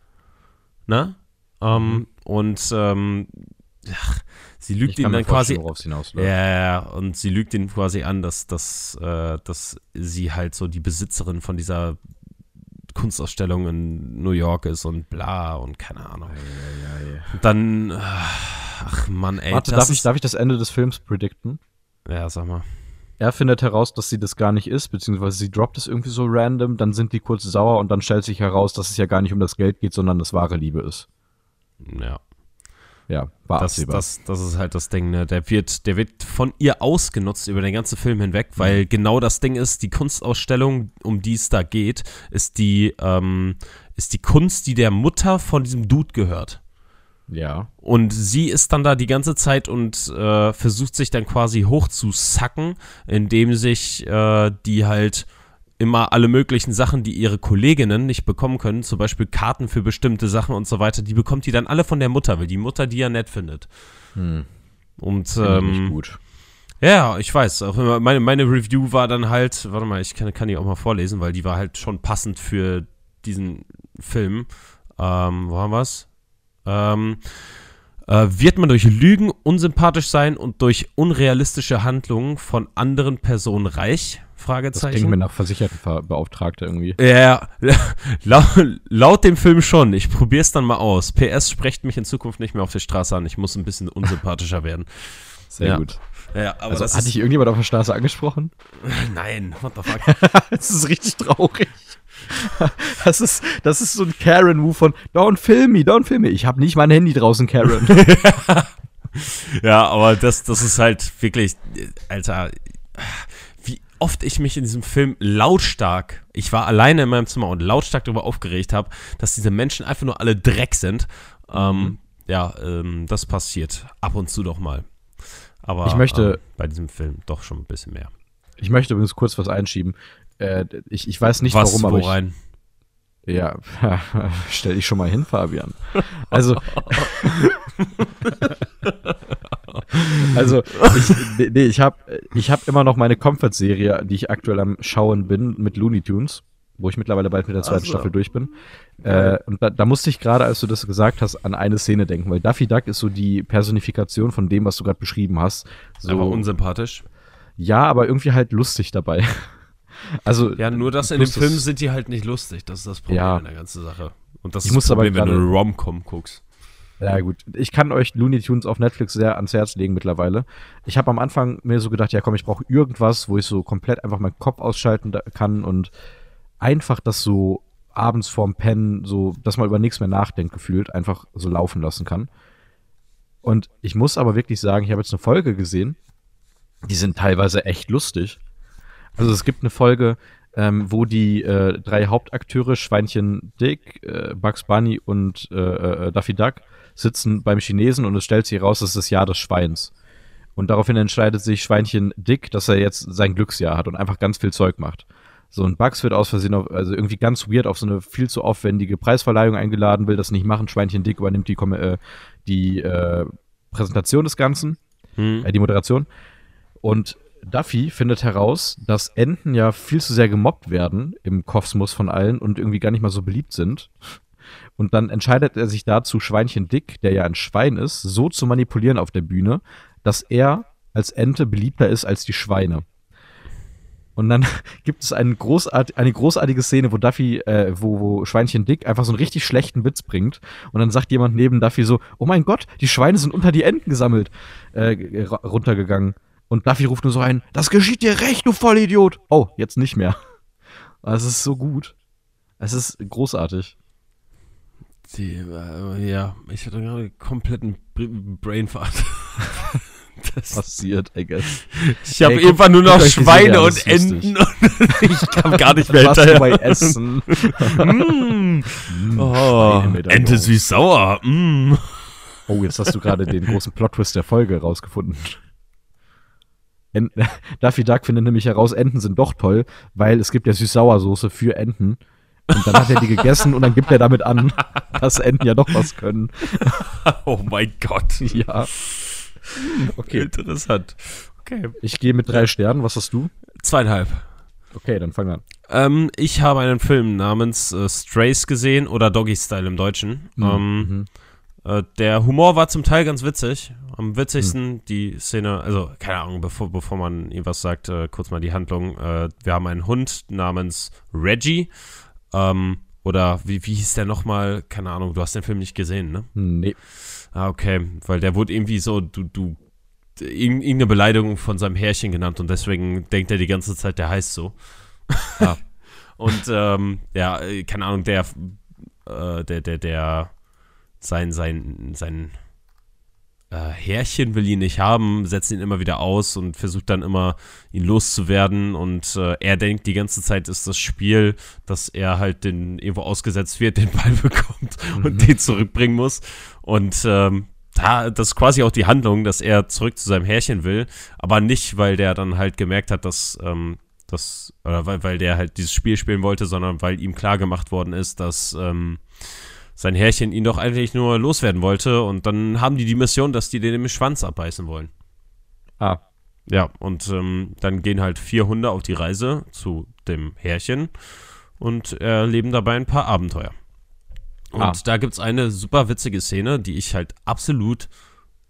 Ne? Ähm, Mhm. Und ähm, ach, sie lügt ihn dann quasi ja, ja, ja, und sie lügt ihn quasi an, dass, dass, äh, dass sie halt so die Besitzerin von dieser Kunstausstellung in New York ist und bla und keine Ahnung. Eieiei. Und dann, äh, ach Mann, ey. Warte, das darf ich, darf ich das Ende des Films predikten? Ja, sag mal. Er findet heraus, dass sie das gar nicht ist, beziehungsweise sie droppt es irgendwie so random, dann sind die kurz sauer und dann stellt sich heraus, dass es ja gar nicht um das Geld geht, sondern das wahre Liebe ist. Ja. Ja, war Das, absehbar. das, das ist halt das Ding, ne? Der wird, der wird von ihr ausgenutzt über den ganzen Film hinweg, Mhm. weil genau das Ding ist, die Kunstausstellung, um die es da geht, ist die, ähm, ist die Kunst, die der Mutter von diesem Dude gehört. ja. Und sie ist dann da die ganze Zeit und äh, versucht sich dann quasi hochzusacken, indem sich äh, die halt immer alle möglichen Sachen, die ihre Kolleginnen nicht bekommen können, zum Beispiel Karten für bestimmte Sachen und so weiter, die bekommt die dann alle von der Mutter, weil die Mutter die ja nett findet. Hm. Und Find ich ähm, gut. ja, ich weiß. Meine, meine Review war dann halt, warte mal, ich kann, kann die auch mal vorlesen, weil die war halt schon passend für diesen Film. Ähm, wo haben wir's? Ähm, äh, wird man durch Lügen unsympathisch sein und durch unrealistische Handlungen von anderen Personen reich? Das Fragezeichen. klingt mir nach Versichertenbeauftragter irgendwie. Ja, laut, laut dem Film schon. Ich probier's dann mal aus. PS sprecht mich in Zukunft nicht mehr auf der Straße an. Ich muss ein bisschen unsympathischer werden. Sehr Ja. gut. Ja, aber Also, das hat dich irgendjemand auf der Straße angesprochen? Nein, what the fuck? das ist richtig traurig. Das ist, das ist so ein Karen-Move von Don't film me, don't film me. Ich habe nicht mein Handy draußen, Karen. Ja, aber das, das ist halt wirklich, äh, Alter, oft ich mich in diesem Film lautstark, ich war alleine in meinem Zimmer und lautstark darüber aufgeregt habe, dass diese Menschen einfach nur alle Dreck sind. Ähm, ja, ähm, das passiert ab und zu doch mal. Aber Ich möchte- ähm, bei diesem Film doch schon ein bisschen mehr. Ich möchte übrigens kurz was einschieben. Äh, ich, ich weiß nicht Was, warum, aber wo ich, rein? Ja, stell dich schon mal hin, Fabian. Also, also ich, nee, ich habe ich hab immer noch meine Comfort-Serie, die ich aktuell am Schauen bin, mit Looney Tunes, wo ich mittlerweile bald mit der zweiten Ach so. Staffel durch bin. Äh, und da, da musste ich gerade, als du das gesagt hast, an eine Szene denken, weil Daffy Duck ist so die Personifikation von dem, was du gerade beschrieben hast. So, Aber unsympathisch. ja, aber irgendwie halt lustig dabei. Also, Ja, nur dass in dem das- Film sind die halt nicht lustig. Das ist das Problem Ja. in der ganzen Sache. Und das Ich ist das aber Problem, wenn du eine Rom-Com guckst. Ja, gut. Ich kann euch Looney Tunes auf Netflix sehr ans Herz legen mittlerweile. Ich habe am Anfang mir so gedacht, ja komm, ich brauche irgendwas, wo ich so komplett einfach meinen Kopf ausschalten kann und einfach das so abends vorm Pennen, so, dass man über nichts mehr nachdenkt, gefühlt, einfach so laufen lassen kann. Und ich muss aber wirklich sagen, ich habe jetzt eine Folge gesehen, die sind teilweise echt lustig. Also es gibt eine Folge, ähm, wo die äh, drei Hauptakteure, Schweinchen Dick, äh, Bugs Bunny und äh, äh, Daffy Duck, sitzen beim Chinesen und es stellt sich heraus, das ist das Jahr des Schweins. Und daraufhin entscheidet sich Schweinchen Dick, dass er jetzt sein Glücksjahr hat und einfach ganz viel Zeug macht. So, und Bugs wird aus Versehen, auf, also irgendwie ganz weird auf so eine viel zu aufwendige Preisverleihung eingeladen, will das nicht machen. Schweinchen Dick übernimmt die, äh, die äh, Präsentation des Ganzen, Hm. äh, die Moderation. Und Duffy findet heraus, dass Enten ja viel zu sehr gemobbt werden im Kosmos von allen und irgendwie gar nicht mal so beliebt sind. Und dann entscheidet er sich dazu, Schweinchen Dick, der ja ein Schwein ist, so zu manipulieren auf der Bühne, dass er als Ente beliebter ist als die Schweine. Und dann gibt es eine, großart eine großartige Szene, wo Duffy, äh, wo, wo Schweinchen Dick einfach so einen richtig schlechten Witz bringt. Und dann sagt jemand neben Duffy so: Oh mein Gott, die Schweine sind unter die Enten gesammelt, äh, ra- runtergegangen. Und Duffy ruft nur so ein: Das geschieht dir recht, du Vollidiot! Oh, jetzt nicht mehr. Es ist so gut. Es ist großartig. Die, äh, ja, ich hatte gerade kompletten Br- Brainfart. das, Passiert, I guess. ich habe guck- irgendwann nur noch Schweine und Enten und ich kam gar nicht mehr du bei hinterher. Essen. Mm. Oh, Schweinemedaillon. Ente süß-sauer. Mm. Oh, jetzt hast du gerade den großen Plot-Twist der Folge rausgefunden. En Daffy Duck findet nämlich heraus, Enten sind doch toll, weil es gibt ja Süß-Sauersoße für Enten. Und dann hat er die gegessen und dann gibt er damit an, dass Enten ja doch was können. Oh mein Gott. Ja. Okay. Interessant. Okay. Ich gehe mit drei Sternen. Was hast du? Zweieinhalb. Okay, dann fangen wir an. Ähm, ich habe einen Film namens äh, Strays gesehen oder Doggy Style im Deutschen. Ähm, Mhm. Äh, der Humor war zum Teil ganz witzig. Am witzigsten die Szene, also keine Ahnung, bevor, bevor man irgendwas sagt, äh, kurz mal die Handlung. Äh, wir haben einen Hund namens Reggie. Ähm, oder wie, wie hieß der nochmal? Keine Ahnung, du hast den Film nicht gesehen, ne? Nee. Ah, okay. Weil der wurde irgendwie so, du, du, irg- irgendeine Beleidigung von seinem Härchen genannt und deswegen denkt er die ganze Zeit, der heißt so. Ah. und ähm, ja, äh, keine Ahnung, der, äh, der, der, der, sein, sein, sein äh, Härchen will ihn nicht haben, setzt ihn immer wieder aus und versucht dann immer, ihn loszuwerden. Und äh, er denkt die ganze Zeit ist das Spiel, dass er halt den irgendwo ausgesetzt wird, den Ball bekommt und den zurückbringen muss. Und ähm, da, das ist quasi auch die Handlung, dass er zurück zu seinem Härchen will, aber nicht, weil der dann halt gemerkt hat, dass ähm, das, oder weil, weil der halt dieses Spiel spielen wollte, sondern weil ihm klar gemacht worden ist, dass ähm, sein Härchen ihn doch eigentlich nur loswerden wollte und dann haben die die Mission, dass die den im Schwanz abbeißen wollen. Ah. Ja, und ähm, dann gehen halt vier Hunde auf die Reise zu dem Härchen und erleben dabei ein paar Abenteuer. Und Ah. da gibt es eine super witzige Szene, die ich halt absolut.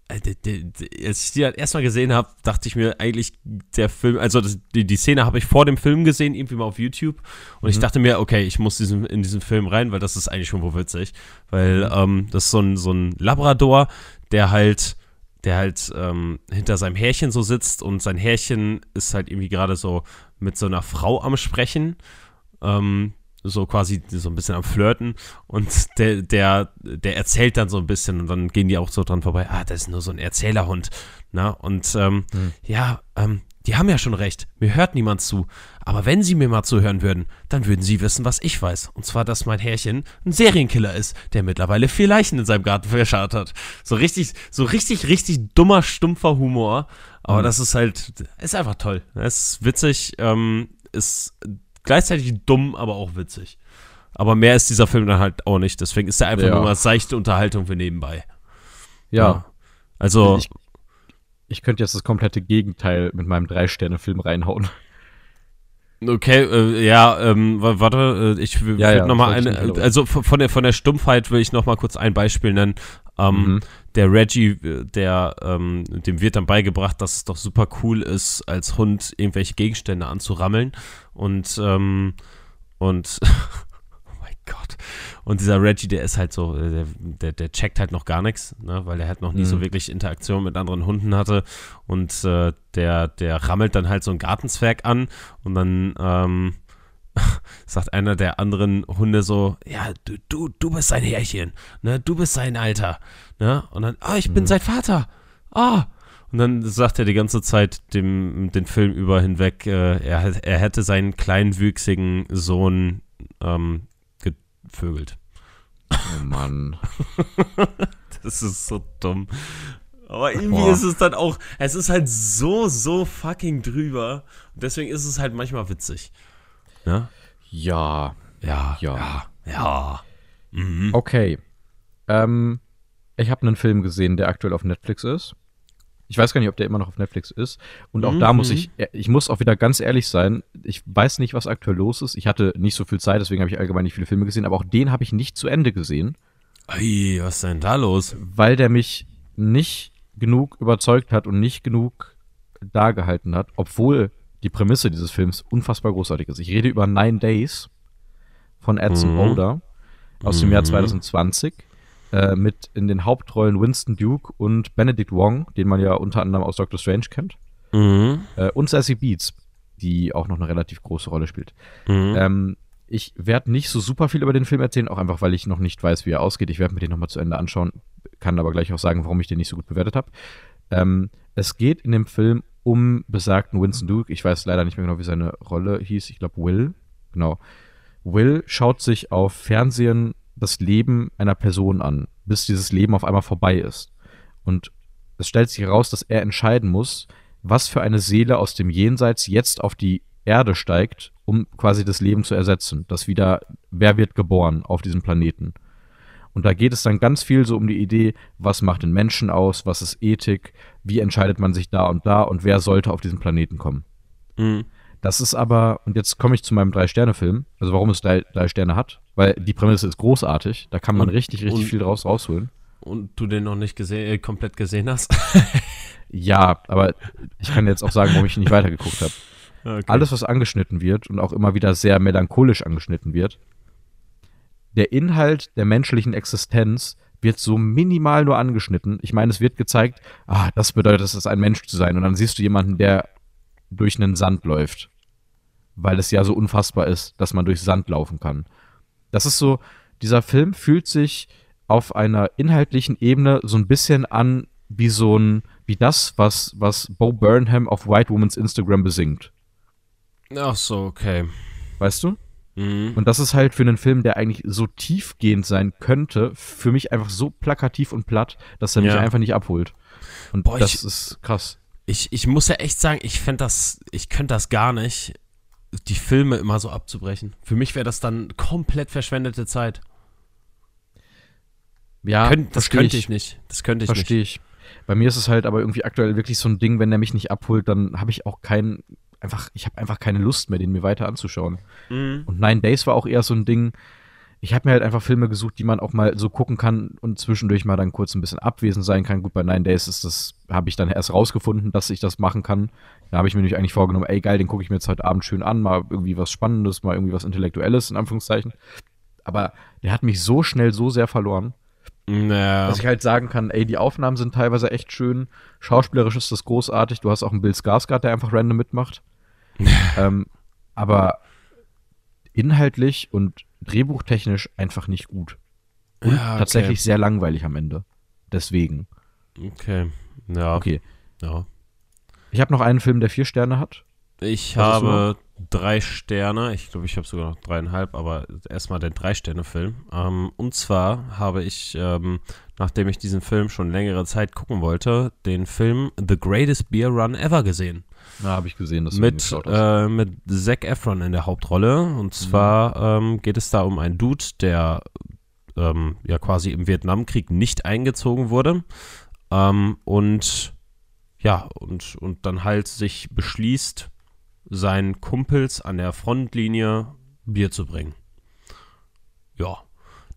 Äh, Als ich die halt erstmal gesehen habe, dachte ich mir eigentlich, der Film, also das, die, die Szene habe ich vor dem Film gesehen, irgendwie mal auf YouTube. Und ich dachte mir, okay, ich muss diesen, in diesen Film rein, weil das ist eigentlich schon wohl witzig. Weil ähm, das ist so ein, so ein Labrador, der halt der halt ähm, hinter seinem Härchen so sitzt und sein Härchen ist halt irgendwie gerade so mit so einer Frau am Sprechen. Ähm, so quasi so ein bisschen am Flirten und der, der, der erzählt dann so ein bisschen und dann gehen die auch so dran vorbei, ah, das ist nur so ein Erzählerhund. Na, ne? und ähm, hm. ja, ähm, die haben ja schon recht, mir hört niemand zu. Aber wenn sie mir mal zuhören würden, dann würden sie wissen, was ich weiß. Und zwar, dass mein Härchen ein Serienkiller ist, der mittlerweile vier Leichen in seinem Garten verscharrt hat. So richtig, so richtig, richtig dummer, stumpfer Humor. Aber mhm. das ist halt, ist einfach toll. Es ist witzig, ähm, ist gleichzeitig dumm, aber auch witzig. Aber mehr ist dieser Film dann halt auch nicht. Deswegen ist er einfach ja. nur mal seichte Unterhaltung für nebenbei. Ja. ja. Also. Ich, ich könnte jetzt das komplette Gegenteil mit meinem Drei-Sterne-Film reinhauen. Okay, äh, ja, ähm, warte, äh, ich will ja, ja, noch mal eine, also von der von der Stumpfheit will ich noch mal kurz ein Beispiel nennen. Ähm, mhm. Der Reggie, äh, der ähm, dem wird dann beigebracht, dass es doch super cool ist, als Hund irgendwelche Gegenstände anzurammeln und ähm, und oh mein Gott. Und dieser Reggie, der ist halt so, äh, der, der, der checkt halt noch gar nichts, ne, weil er halt noch nie mhm. so wirklich Interaktion mit anderen Hunden hatte. Und äh, der, der rammelt dann halt so ein Gartenzwerg an und dann ähm, sagt einer der anderen Hunde so, ja, du, du, du bist sein Härchen, ne, du bist sein Alter, ne, und dann, ah, oh, ich bin mhm. sein Vater, ah, oh. Und dann sagt er die ganze Zeit dem, den Film über hinweg, äh, er, er hätte seinen kleinwüchsigen Sohn ähm, vögelt. Oh Mann. das ist so dumm. Aber irgendwie Boah. ist es dann auch, es ist halt so, so fucking drüber. Und deswegen ist es halt manchmal witzig. Ja? Ja. Ja. Ja. Ja. ja. Mhm. Okay. Ähm, ich habe einen Film gesehen, der aktuell auf Netflix ist. Ich weiß gar nicht, ob der immer noch auf Netflix ist. Und auch mhm. da muss ich, mhm. ich muss auch wieder ganz ehrlich sein, ich weiß nicht, was aktuell los ist. Ich hatte nicht so viel Zeit, deswegen habe ich allgemein nicht viele Filme gesehen, aber auch den habe ich nicht zu Ende gesehen. Ey, was ist denn da los? Weil der mich nicht genug überzeugt hat und nicht genug dargehalten hat, obwohl die Prämisse dieses Films unfassbar großartig ist. Ich rede über Nine Days von Edson mhm. Oder aus dem Jahr 2020. Äh, mit in den Hauptrollen Winston Duke und Benedict Wong, den man ja unter anderem aus Doctor Strange kennt. Mhm. Äh, und Sassy Beats, die auch noch eine relativ große Rolle spielt. Mhm. Ähm, ich werde nicht so super viel über den Film erzählen, auch einfach, weil ich noch nicht weiß, wie er ausgeht. Ich werde mir den nochmal zu Ende anschauen, kann aber gleich auch sagen, warum ich den nicht so gut bewertet habe. Ähm, es geht in dem Film um besagten Winston Duke. Ich weiß leider nicht mehr genau, wie seine Rolle hieß. Ich glaube, Will. Genau. Will schaut sich auf Fernsehen das Leben einer Person an, bis dieses Leben auf einmal vorbei ist. Und es stellt sich heraus, dass er entscheiden muss, was für eine Seele aus dem Jenseits jetzt auf die Erde steigt, um quasi das Leben zu ersetzen. Das wieder, wer wird geboren auf diesem Planeten? Und da geht es dann ganz viel so um die Idee, was macht den Menschen aus, was ist Ethik, wie entscheidet man sich da und da und wer sollte auf diesen Planeten kommen. Mhm. Das ist aber, und jetzt komme ich zu meinem Drei-Sterne-Film, also warum es drei, drei, Sterne hat, weil die Prämisse ist großartig, da kann man und, richtig, richtig und, viel draus rausholen. Und du den noch nicht gesehen, äh, komplett gesehen hast? ja, aber ich kann jetzt auch sagen, warum ich nicht weitergeguckt habe. Okay. Alles, was angeschnitten wird und auch immer wieder sehr melancholisch angeschnitten wird, der Inhalt der menschlichen Existenz wird so minimal nur angeschnitten. Ich meine, es wird gezeigt, ah, das bedeutet es, ein Mensch zu sein. Und dann siehst du jemanden, der durch einen Sand läuft weil es ja so unfassbar ist, dass man durch Sand laufen kann. Das ist so, dieser Film fühlt sich auf einer inhaltlichen Ebene so ein bisschen an wie so ein, wie das, was, was Bo Burnham auf White Woman's Instagram besingt. Ach so, okay. Weißt du? Mhm. Und das ist halt für einen Film, der eigentlich so tiefgehend sein könnte, für mich einfach so plakativ und platt, dass er ja. mich einfach nicht abholt. Und Boah, das ich, ist krass. Ich, ich muss ja echt sagen, ich fände das, ich könnte das gar nicht die Filme immer so abzubrechen. Für mich wäre das dann komplett verschwendete Zeit. Ja, Kön das könnte ich. ich. nicht. Das könnte ich Verstehe nicht. ich. Bei mir ist es halt aber irgendwie aktuell wirklich so ein Ding, wenn der mich nicht abholt, dann habe ich auch keinen, einfach, ich habe einfach keine Lust mehr, den mir weiter anzuschauen. Mhm. Und Nine Days war auch eher so ein Ding, ich habe mir halt einfach Filme gesucht, die man auch mal so gucken kann und zwischendurch mal dann kurz ein bisschen abwesend sein kann. Gut, bei Nine Days ist das, habe ich dann erst rausgefunden, dass ich das machen kann. Da habe ich mir nämlich eigentlich vorgenommen, ey geil, den gucke ich mir jetzt heute Abend schön an, mal irgendwie was Spannendes, mal irgendwie was Intellektuelles, in Anführungszeichen. Aber der hat mich so schnell so sehr verloren. Naja. Dass ich halt sagen kann, ey, die Aufnahmen sind teilweise echt schön, schauspielerisch ist das großartig, du hast auch einen Bill Skarsgård, der einfach random mitmacht. ähm, aber inhaltlich und drehbuchtechnisch einfach nicht gut. Und Ja, okay. tatsächlich sehr langweilig am Ende. Deswegen. Okay. Ja. Okay. ja. Ich habe noch einen Film, der vier Sterne hat. Ich Was habe drei Sterne. Ich glaube, ich habe sogar noch dreieinhalb, aber erstmal den Drei-Sterne-Film. Ähm, und zwar habe ich, ähm, nachdem ich diesen Film schon längere Zeit gucken wollte, den Film The Greatest Beer Run Ever gesehen. Na, habe ich gesehen, dass du Mit, äh, mit Zac Efron in der Hauptrolle. Und zwar ähm, geht es da um einen Dude, der ähm, ja quasi im Vietnamkrieg nicht eingezogen wurde. Ähm, und ja, und, und dann halt sich beschließt, seinen Kumpels an der Frontlinie Bier zu bringen. Ja,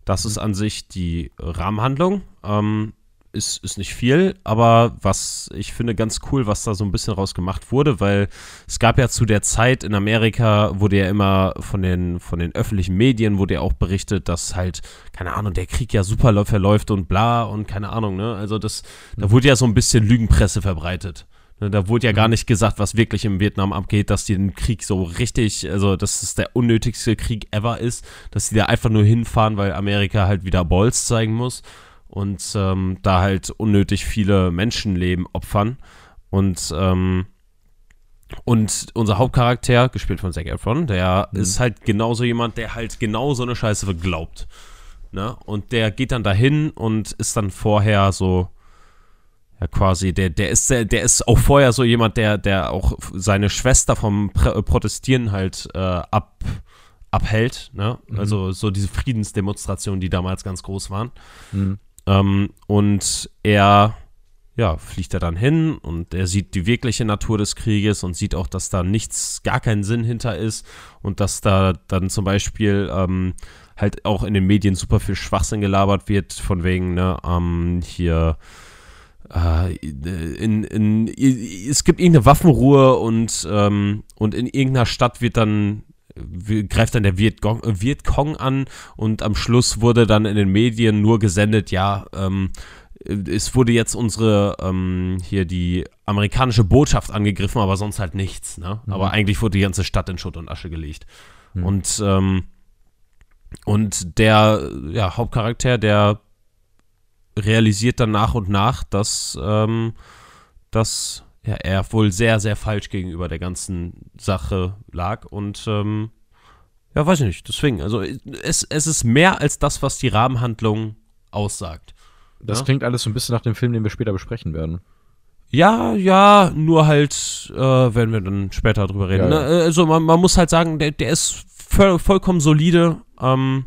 das ist an sich die Rahmenhandlung. Ähm, ist, ist nicht viel, aber was ich finde ganz cool, was da so ein bisschen raus gemacht wurde, weil es gab ja zu der Zeit in Amerika, wurde ja immer von den, von den öffentlichen Medien, wurde ja auch berichtet, dass halt, keine Ahnung, der Krieg ja super verläuft und bla und keine Ahnung, ne? Also das, da wurde ja so ein bisschen Lügenpresse verbreitet. Ne, Da wurde ja gar nicht gesagt, was wirklich im Vietnam abgeht, dass die den Krieg so richtig, also dass es der unnötigste Krieg ever ist, dass die da einfach nur hinfahren, weil Amerika halt wieder Balls zeigen muss und ähm, da halt unnötig viele Menschenleben opfern. Und, ähm, und unser Hauptcharakter, gespielt von Zac Efron, der ist halt genauso jemand, der halt genau so eine Scheiße glaubt. Ne? Und der geht dann dahin und ist dann vorher so, ja, quasi, der, der ist sehr- der ist auch vorher so jemand, der, der auch seine Schwester vom Prä äh, Protestieren halt äh, ab, abhält, ne? Also so diese Friedensdemonstrationen, die damals ganz groß waren. Mhm. Ähm, und er, ja, fliegt da dann hin und er sieht die wirkliche Natur des Krieges und sieht auch, dass da nichts, gar keinen Sinn hinter ist und dass da dann zum Beispiel ähm, halt auch in den Medien super viel Schwachsinn gelabert wird, von wegen, ne, ähm, hier, äh, in, in, es gibt irgendeine Waffenruhe und, ähm, und in irgendeiner Stadt wird dann greift dann der Vietcong, äh, Vietcong an und am Schluss wurde dann in den Medien nur gesendet, ja, ähm, es wurde jetzt unsere, ähm, hier die amerikanische Botschaft angegriffen, aber sonst halt nichts, ne? Aber eigentlich wurde die ganze Stadt in Schutt und Asche gelegt. Und, ähm, und der ja, Hauptcharakter, der realisiert dann nach und nach, dass, ähm, dass ja, er wohl sehr, sehr falsch gegenüber der ganzen Sache lag und ähm, ja, weiß ich nicht. Deswegen, also es, es ist mehr als das, was die Rahmenhandlung aussagt. Das Ja. klingt alles so ein bisschen nach dem Film, den wir später besprechen werden. Ja, ja, nur halt, äh, werden wir dann später drüber reden. Ja, ja. Ne? Also man, man muss halt sagen, der, der ist voll, vollkommen solide. Ähm,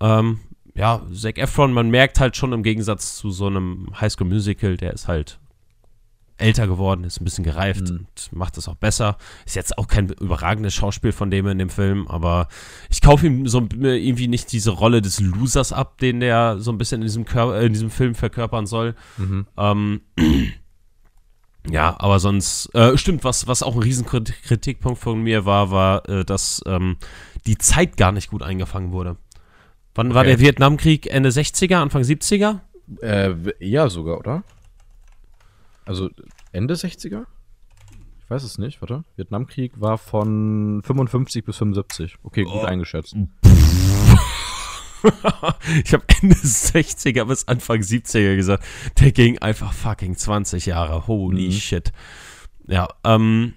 ähm, ja, Zac Efron, man merkt halt schon im Gegensatz zu so einem Highschool Musical, der ist halt älter geworden, ist ein bisschen gereift Mhm. und macht das auch besser. Ist jetzt auch kein überragendes Schauspiel von dem in dem Film, aber ich kaufe ihm so irgendwie nicht diese Rolle des Losers ab, den der so ein bisschen in diesem, Kör äh, in diesem Film verkörpern soll. Mhm. Ähm, ja, aber sonst, äh, stimmt, was, was auch ein riesen Krit- Kritikpunkt von mir war, war, äh, dass ähm, die Zeit gar nicht gut eingefangen wurde. Wann war Okay. der Vietnamkrieg? Ende 60er, Anfang 70er? Äh, eher sogar, oder? Also Ende 60er? Ich weiß es nicht, warte. Vietnamkrieg war von 55 bis 75. Okay, gut Oh. eingeschätzt. ich habe Ende 60er bis Anfang 70er gesagt. Der ging einfach fucking 20 Jahre. Holy Mhm. shit. Ja, ähm,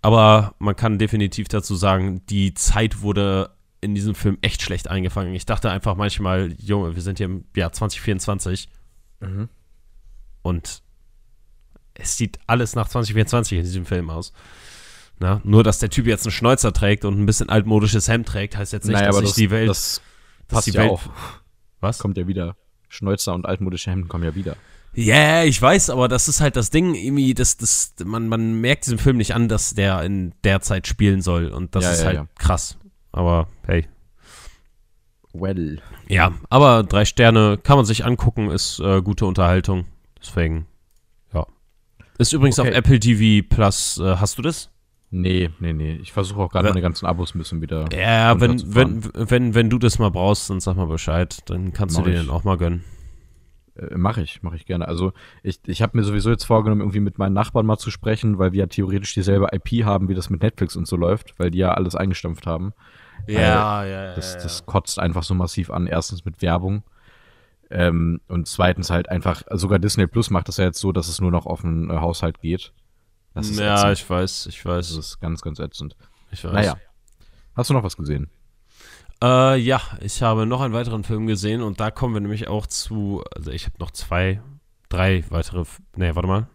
aber man kann definitiv dazu sagen, die Zeit wurde in diesem Film echt schlecht eingefangen. Ich dachte einfach manchmal, Junge, wir sind hier im Jahr 2024 Mhm. und es sieht alles nach 2024 in diesem Film aus. Na, nur, dass der Typ jetzt einen Schnäuzer trägt und ein bisschen altmodisches Hemd trägt, heißt jetzt nicht, Naja, dass sich das, die Welt. das passt die ja Welt- auch. was? Kommt ja wieder. Schnäuzer und altmodische Hemden kommen ja wieder. Ja, ich weiß, aber das ist halt das Ding, irgendwie, das, das, man, man merkt diesem Film nicht an, dass der in der Zeit spielen soll. Und das Ja, ist ja, halt ja. krass. Aber hey. Well. Ja, aber drei Sterne kann man sich angucken, ist äh, gute Unterhaltung. Deswegen. Ist übrigens Okay. auf Apple TV Plus. Äh, hast du das? Nee, nee, nee. Ich versuche auch gerade meine ganzen Abos ein bisschen wieder. Ja, wenn, wenn, wenn, wenn du das mal brauchst, dann sag mal Bescheid. Dann kannst Mach du dir den auch mal gönnen. Äh, mache ich, mache ich gerne. Also ich, ich habe mir sowieso jetzt vorgenommen, irgendwie mit meinen Nachbarn mal zu sprechen, weil wir ja theoretisch dieselbe IP haben, wie das mit Netflix und so läuft, weil die ja alles eingestampft haben. Ja, ja, ja. Das, ja. das kotzt einfach so massiv an. Erstens mit Werbung. Ähm, und zweitens halt einfach, sogar Disney Plus macht das ja jetzt so, dass es nur noch auf den äh, Haushalt geht. Das ist ja, ätzend. ich weiß, ich weiß. Das ist ganz, ganz ätzend. ich weiß. Naja. Hast du noch was gesehen? Äh, ja, ich habe noch einen weiteren Film gesehen und da kommen wir nämlich auch zu, also ich habe noch zwei, drei weitere, nee, warte mal.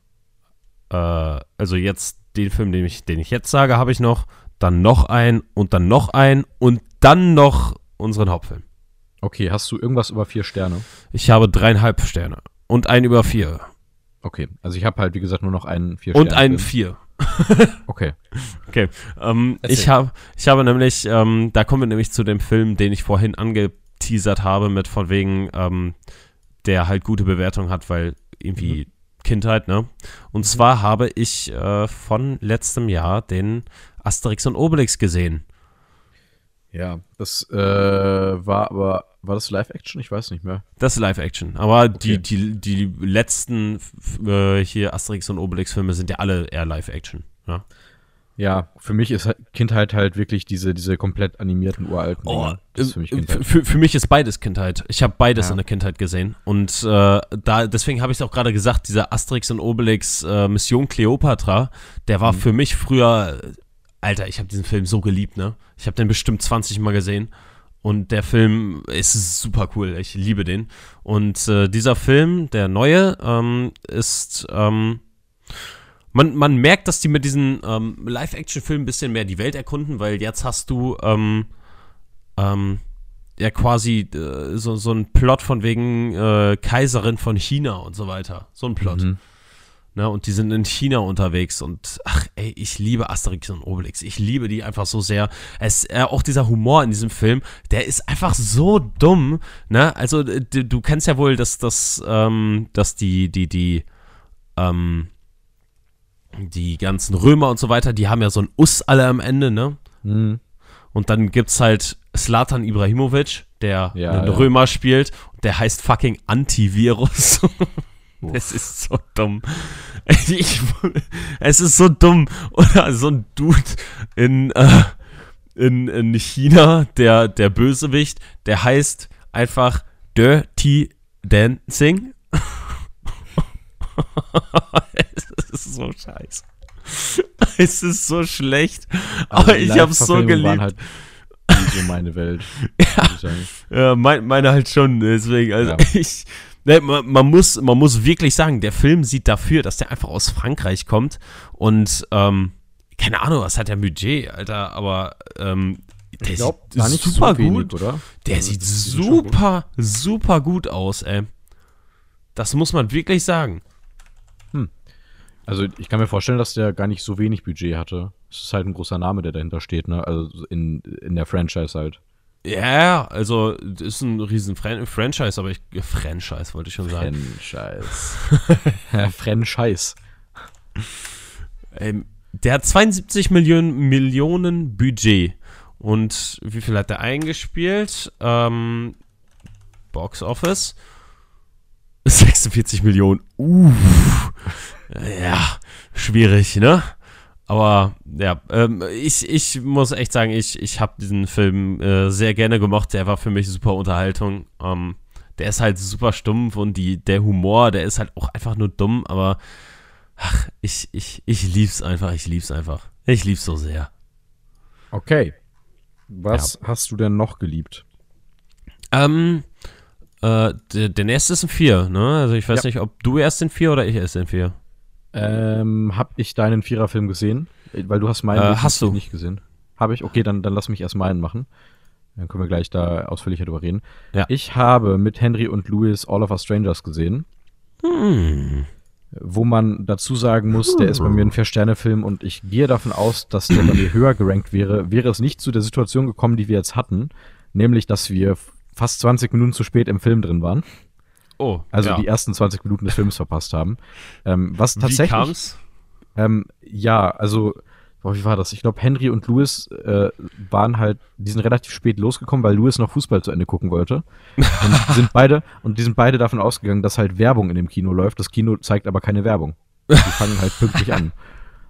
Äh, also jetzt den Film, den ich, den ich jetzt sage, habe ich noch, dann noch ein und dann noch ein und dann noch unseren Hauptfilm. Okay, hast du irgendwas über vier Sterne? Ich habe dreieinhalb Sterne und einen über vier Okay, also ich habe halt, wie gesagt, nur noch einen vier und Sterne. einen vier. Okay. Okay, ähm, ich habe ich habe nämlich, ähm, da kommen wir nämlich zu dem Film, den ich vorhin angeteasert habe, mit von wegen, ähm, der halt gute Bewertung hat, weil irgendwie Kindheit, ne? Und zwar habe ich äh, von letztem Jahr den Asterix und Obelix gesehen. Ja, das äh, war aber, war das Live-Action? Ich weiß nicht mehr. Das ist Live-Action. Aber die, Okay. die, die letzten f- äh, hier Asterix und Obelix-Filme sind ja alle eher Live-Action. Ja? Ja, für mich ist halt Kindheit halt wirklich diese, diese komplett animierten uralten. Das ist für mich äh, für, für mich ist beides Kindheit. Ich habe beides Ja. in der Kindheit gesehen. Und äh, da, deswegen habe ich es auch gerade gesagt, dieser Asterix und Obelix äh, Mission Cleopatra, der Mhm. war für mich früher, Alter, ich habe diesen Film so geliebt, ne? Ich habe den bestimmt 20 Mal gesehen. Und der Film ist super cool. Ich liebe den. Und äh, dieser Film, der neue, ähm, ist. Ähm, man, man merkt, dass die mit diesen ähm, Live-Action-Filmen ein bisschen mehr die Welt erkunden, weil jetzt hast du ähm, ähm, ja quasi äh, so, so ein Plot von wegen äh, Kaiserin von China und so weiter. So ein Plot. Mhm. Ne, und die sind in China unterwegs und ach ey, ich liebe Asterix und Obelix. Ich liebe die einfach so sehr. Es, äh, auch dieser Humor in diesem Film, der ist einfach so dumm. Ne? Also äh, du, du kennst ja wohl, dass, dass, ähm, dass die, die, die, ähm, die ganzen Römer und so weiter, die haben ja so ein Us alle am Ende, ne? Mhm. Und dann gibt's halt Slatan Ibrahimovic, der Ja, einen ja. Römer spielt. Der heißt fucking Antivirus. Es ist so dumm. Ich, es ist so dumm. Oder so ein Dude in, äh, in, in China, der, der Bösewicht, der heißt einfach Dirty Dancing. es ist so scheiße. Es ist so schlecht. Aber die ich hab's so geliebt. Halt so meine Welt. Ja, mein, meine halt schon, deswegen, also Ja. ich, ne, man, man, muss, man muss wirklich sagen, der Film sieht dafür, dass der einfach aus Frankreich kommt und, ähm, keine Ahnung, was hat der Budget, Alter, aber, ähm, der Ich glaube, sieht nicht super so wenig, gut, oder? der Also, sieht schon gut. super, super gut aus, ey. Das muss man wirklich sagen. Also ich kann mir vorstellen, dass der gar nicht so wenig Budget hatte. Es ist halt ein großer Name, der dahinter steht, ne? Also in, in der Franchise halt. Ja, also, das ist ein riesen Fran Franchise, aber ich, Franchise wollte ich schon sagen. Franchise. Franchise. Ähm, der hat 72 Millionen, Millionen Budget. Und wie viel hat er eingespielt? Ähm, Box Office. 46 Millionen. Uff. Ja, schwierig, ne? Aber ja, ähm, ich, ich muss echt sagen, ich, ich habe diesen Film äh, sehr gerne gemocht. Der war für mich super Unterhaltung. Ähm, der ist halt super stumpf und die, der Humor, der ist halt auch einfach nur dumm, aber ach, ich, ich, ich lieb's einfach, ich lieb's einfach. Ich lieb's so sehr. Okay. Was hast du denn noch geliebt? Ähm, äh, der, der nächste ist ein 4, ne? Also ich weiß Ja. nicht, ob du erst den 4 oder ich erst den 4. Ähm, hab ich deinen Viererfilm gesehen? Weil du hast meinen Äh, hast du. nicht gesehen. Habe ich? Okay, dann, dann lass mich erst meinen machen. Dann können wir gleich da ausführlicher drüber reden. Ja. Ich habe mit Henry und Louis All of Us Strangers gesehen, Hm. wo man dazu sagen muss, der ist bei mir ein Vier-Sterne-Film und ich gehe davon aus, dass der bei mir höher gerankt wäre, wäre es nicht zu der Situation gekommen, die wir jetzt hatten, nämlich, dass wir fast 20 Minuten zu spät im Film drin waren. Oh, Also ja. die ersten 20 Minuten des Films verpasst haben. Ähm, was Wie tatsächlich kam's? Ähm, ja, also boah, wie war das? Ich glaube, Henry und Louis äh, waren halt, die sind relativ spät losgekommen, weil Louis noch Fußball zu Ende gucken wollte. Und sind beide, und die sind beide davon ausgegangen, dass halt Werbung in dem Kino läuft. Das Kino zeigt aber keine Werbung. Die fangen halt pünktlich an.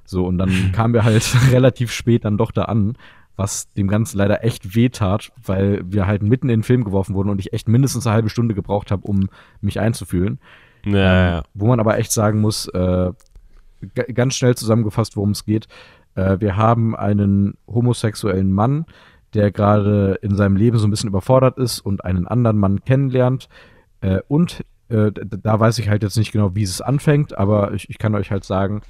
So, und dann kamen wir halt relativ spät dann doch da an, was dem Ganzen leider echt wehtat, weil wir halt mitten in den Film geworfen wurden und ich echt mindestens eine halbe Stunde gebraucht habe, um mich einzufühlen. Ja, ja. Ähm, wo man aber echt sagen muss, äh, ganz schnell zusammengefasst, worum es geht. Äh, wir haben einen homosexuellen Mann, der gerade in seinem Leben so ein bisschen überfordert ist und einen anderen Mann kennenlernt. Äh, und äh, da weiß ich halt jetzt nicht genau, wie es anfängt, aber ich, ich kann euch halt sagen,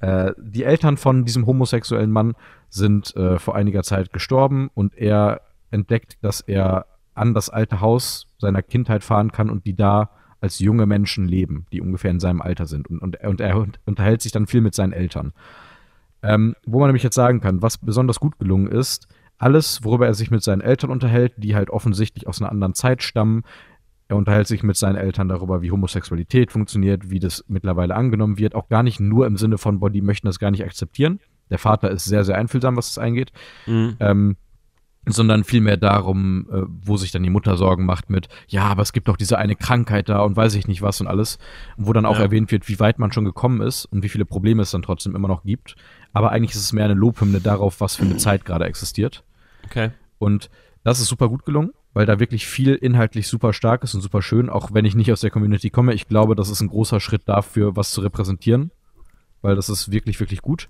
äh, die Eltern von diesem homosexuellen Mann sind äh, vor einiger Zeit gestorben und er entdeckt, dass er an das alte Haus seiner Kindheit fahren kann und die da als junge Menschen leben, die ungefähr in seinem Alter sind. Und, und, und er unterhält sich dann viel mit seinen Eltern. Ähm, wo man nämlich jetzt sagen kann, was besonders gut gelungen ist, alles, worüber er sich mit seinen Eltern unterhält, die halt offensichtlich aus einer anderen Zeit stammen. Er unterhält sich mit seinen Eltern darüber, wie Homosexualität funktioniert, wie das mittlerweile angenommen wird. Auch gar nicht nur im Sinne von, boah, die möchten das gar nicht akzeptieren. Der Vater ist sehr, sehr einfühlsam, was das eingeht. Mhm. Ähm, sondern vielmehr darum, äh, wo sich dann die Mutter Sorgen macht mit, ja, aber es gibt doch diese eine Krankheit da und weiß ich nicht was und alles, wo dann auch Ja. erwähnt wird, wie weit man schon gekommen ist und wie viele Probleme es dann trotzdem immer noch gibt. Aber eigentlich ist es mehr eine Lobhymne darauf, was für eine Zeit gerade existiert. Okay. Und das ist super gut gelungen, weil da wirklich viel inhaltlich super stark ist und super schön, auch wenn ich nicht aus der Community komme. Ich glaube, das ist ein großer Schritt dafür, was zu repräsentieren, weil das ist wirklich, wirklich gut.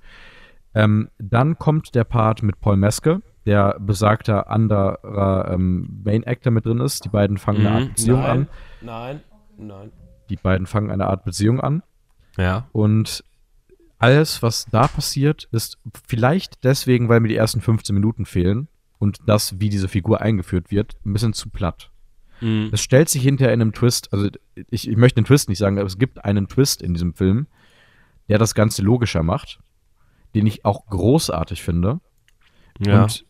Ähm, dann kommt der Part mit Paul Meske, der besagter anderer ähm, Main Actor mit drin ist. Die beiden fangen eine Art Beziehung an. Nein, nein. Die beiden fangen eine Art Beziehung an. Ja. Und alles, was da passiert, ist vielleicht deswegen, weil mir die ersten 15 Minuten fehlen und das, wie diese Figur eingeführt wird, ein bisschen zu platt. Mhm. Es stellt sich hinterher in einem Twist, also ich, ich möchte den Twist nicht sagen, aber es gibt einen Twist in diesem Film, der das Ganze logischer macht, den ich auch großartig finde. Ja. Und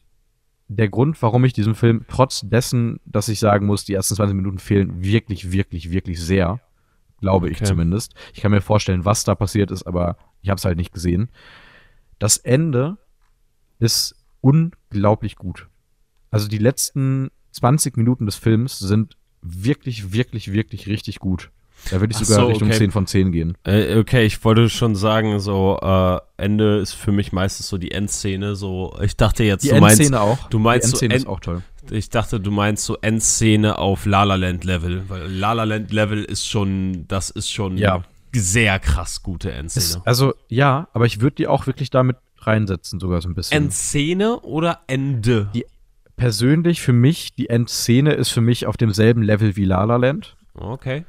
der Grund, warum ich diesen Film, trotz dessen, dass ich sagen muss, die ersten 20 Minuten fehlen, wirklich, wirklich, wirklich sehr, glaube ich Okay. zumindest. Ich kann mir vorstellen, was da passiert ist, aber ich habe es halt nicht gesehen. Das Ende ist unglaublich gut. Also die letzten 20 Minuten des Films sind wirklich, wirklich, wirklich richtig gut. Da würde ich sogar so, Richtung okay. 10 von 10 gehen. Äh, okay, ich wollte schon sagen, so äh, Ende ist für mich meistens so die Endszene. So, ich dachte jetzt, Die du meinst, Endszene auch. du meinst die so Endszene End- ist auch toll. ich dachte, du meinst so Endszene auf La La Land Level, weil La La Land Level ist schon, das ist schon Ja. sehr krass gute Endszene. Ist, also ja, aber ich würde die auch wirklich damit reinsetzen, sogar so ein bisschen. Endszene oder Ende? Die- Persönlich für mich, die Endszene ist für mich auf demselben Level wie La La Land. Okay.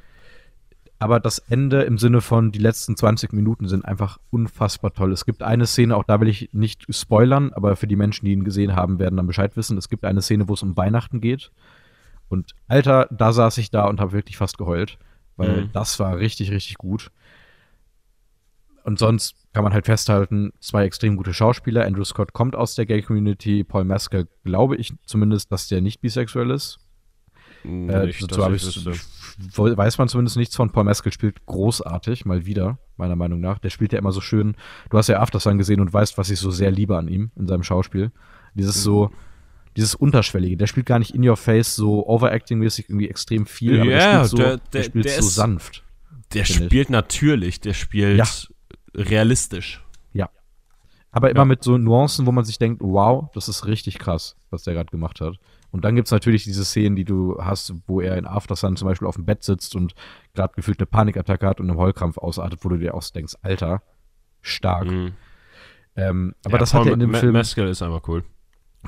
Aber das Ende im Sinne von die letzten 20 Minuten sind einfach unfassbar toll. Es gibt eine Szene, auch da will ich nicht spoilern, aber für die Menschen, die ihn gesehen haben, werden dann Bescheid wissen. Es gibt eine Szene, wo es um Weihnachten geht. Und Alter, da saß ich da und habe wirklich fast geheult, weil Mhm. das war richtig, richtig gut. Und sonst kann man halt festhalten, zwei extrem gute Schauspieler. Andrew Scott kommt aus der Gay-Community. Paul Mescal glaube ich zumindest, dass der nicht bisexuell ist. Äh, Nicht, dazu dass hab ich weiß man zumindest nichts von. Paul Mescal spielt großartig, mal wieder, meiner Meinung nach. Der spielt ja immer so schön. Du hast ja Aftersun gesehen und weißt, was ich so sehr liebe an ihm, in seinem Schauspiel. Dieses so, dieses Unterschwellige. Der spielt gar nicht in your face so overacting-mäßig irgendwie extrem viel, aber Ja, der spielt so, der- der, der- spielt der so ist- sanft. Der Finde ich. spielt natürlich, der spielt Ja. Realistisch. Aber immer Ja. mit so Nuancen, wo man sich denkt, wow, das ist richtig krass, was der gerade gemacht hat. Und dann gibt's natürlich diese Szenen, die du hast, wo er in Aftersun zum Beispiel auf dem Bett sitzt und gerade gefühlt eine Panikattacke hat und einen Heulkrampf ausartet, wo du dir auch denkst, Alter, stark. Mhm. Ähm, aber Ja, das Paul hat er in dem Ma- Film. Mescal ist einfach cool.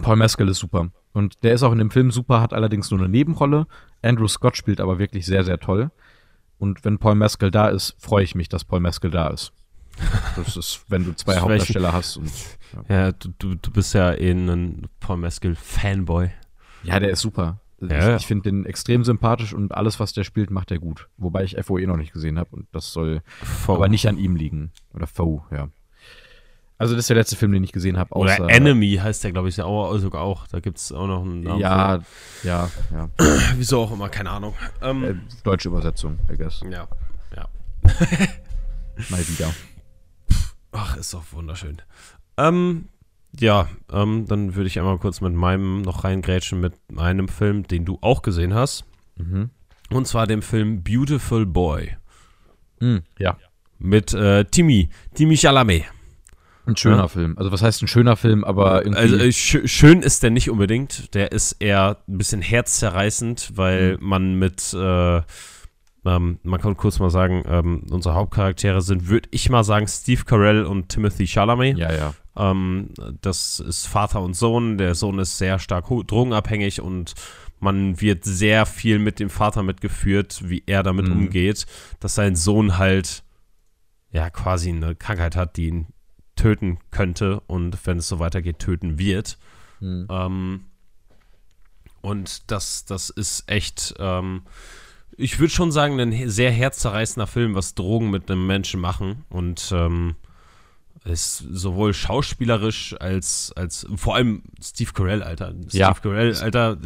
Paul Mescal ist super. Und der ist auch in dem Film super, hat allerdings nur eine Nebenrolle. Andrew Scott spielt aber wirklich sehr, sehr toll. Und wenn Paul Mescal da ist, freue ich mich, dass Paul Mescal da ist. Das ist, wenn du zwei Hauptdarsteller hast und Ja, du, du, du bist ja eh ein Paul Mescal Fanboy. Ja, der ist super. Ja, ich ja. ich finde den extrem sympathisch und alles, was der spielt, macht er gut. Wobei ich FOE noch nicht gesehen habe und das soll Foe. aber nicht an ihm liegen. Oder Foe, ja. Also das ist der letzte Film, den ich gesehen habe. Oder Enemy heißt der, glaube ich, sogar auch. Da gibt es auch noch einen Namen. Ja, ja, ja. für. Wieso auch immer, keine Ahnung. Ähm, Äh, deutsche Übersetzung, I guess. ja, ja. Mal wieder. Ach, ist doch wunderschön. Ähm, ja, ähm, dann würde ich einmal kurz mit meinem noch reingrätschen mit einem Film, den du auch gesehen hast. Mhm. Und zwar dem Film Beautiful Boy. Mhm. Ja. Mit äh, Timmy, Timmy Chalamet. Ein schöner Ja. Film. Also was heißt ein schöner Film, aber irgendwie. Also äh, schö- schön ist der nicht unbedingt. Der ist eher ein bisschen herzzerreißend, weil Mhm. man mit, äh, ähm, man kann kurz mal sagen, ähm, unsere Hauptcharaktere sind, würde ich mal sagen, Steve Carell und Timothy Chalamet. ja, ja. Ähm, das ist Vater und Sohn. Der Sohn ist sehr stark drogenabhängig und man wird sehr viel mit dem Vater mitgeführt, wie er damit Mhm. umgeht, dass sein Sohn halt ja quasi eine Krankheit hat, die ihn töten könnte und wenn es so weitergeht, töten wird. Mhm. Ähm, und das, das ist echt, ähm, ich würde schon sagen, ein sehr herzzerreißender Film, was Drogen mit einem Menschen machen. Und ähm, ist sowohl schauspielerisch als, als vor allem Steve Carell, Alter. Steve Ja. Carell, Alter,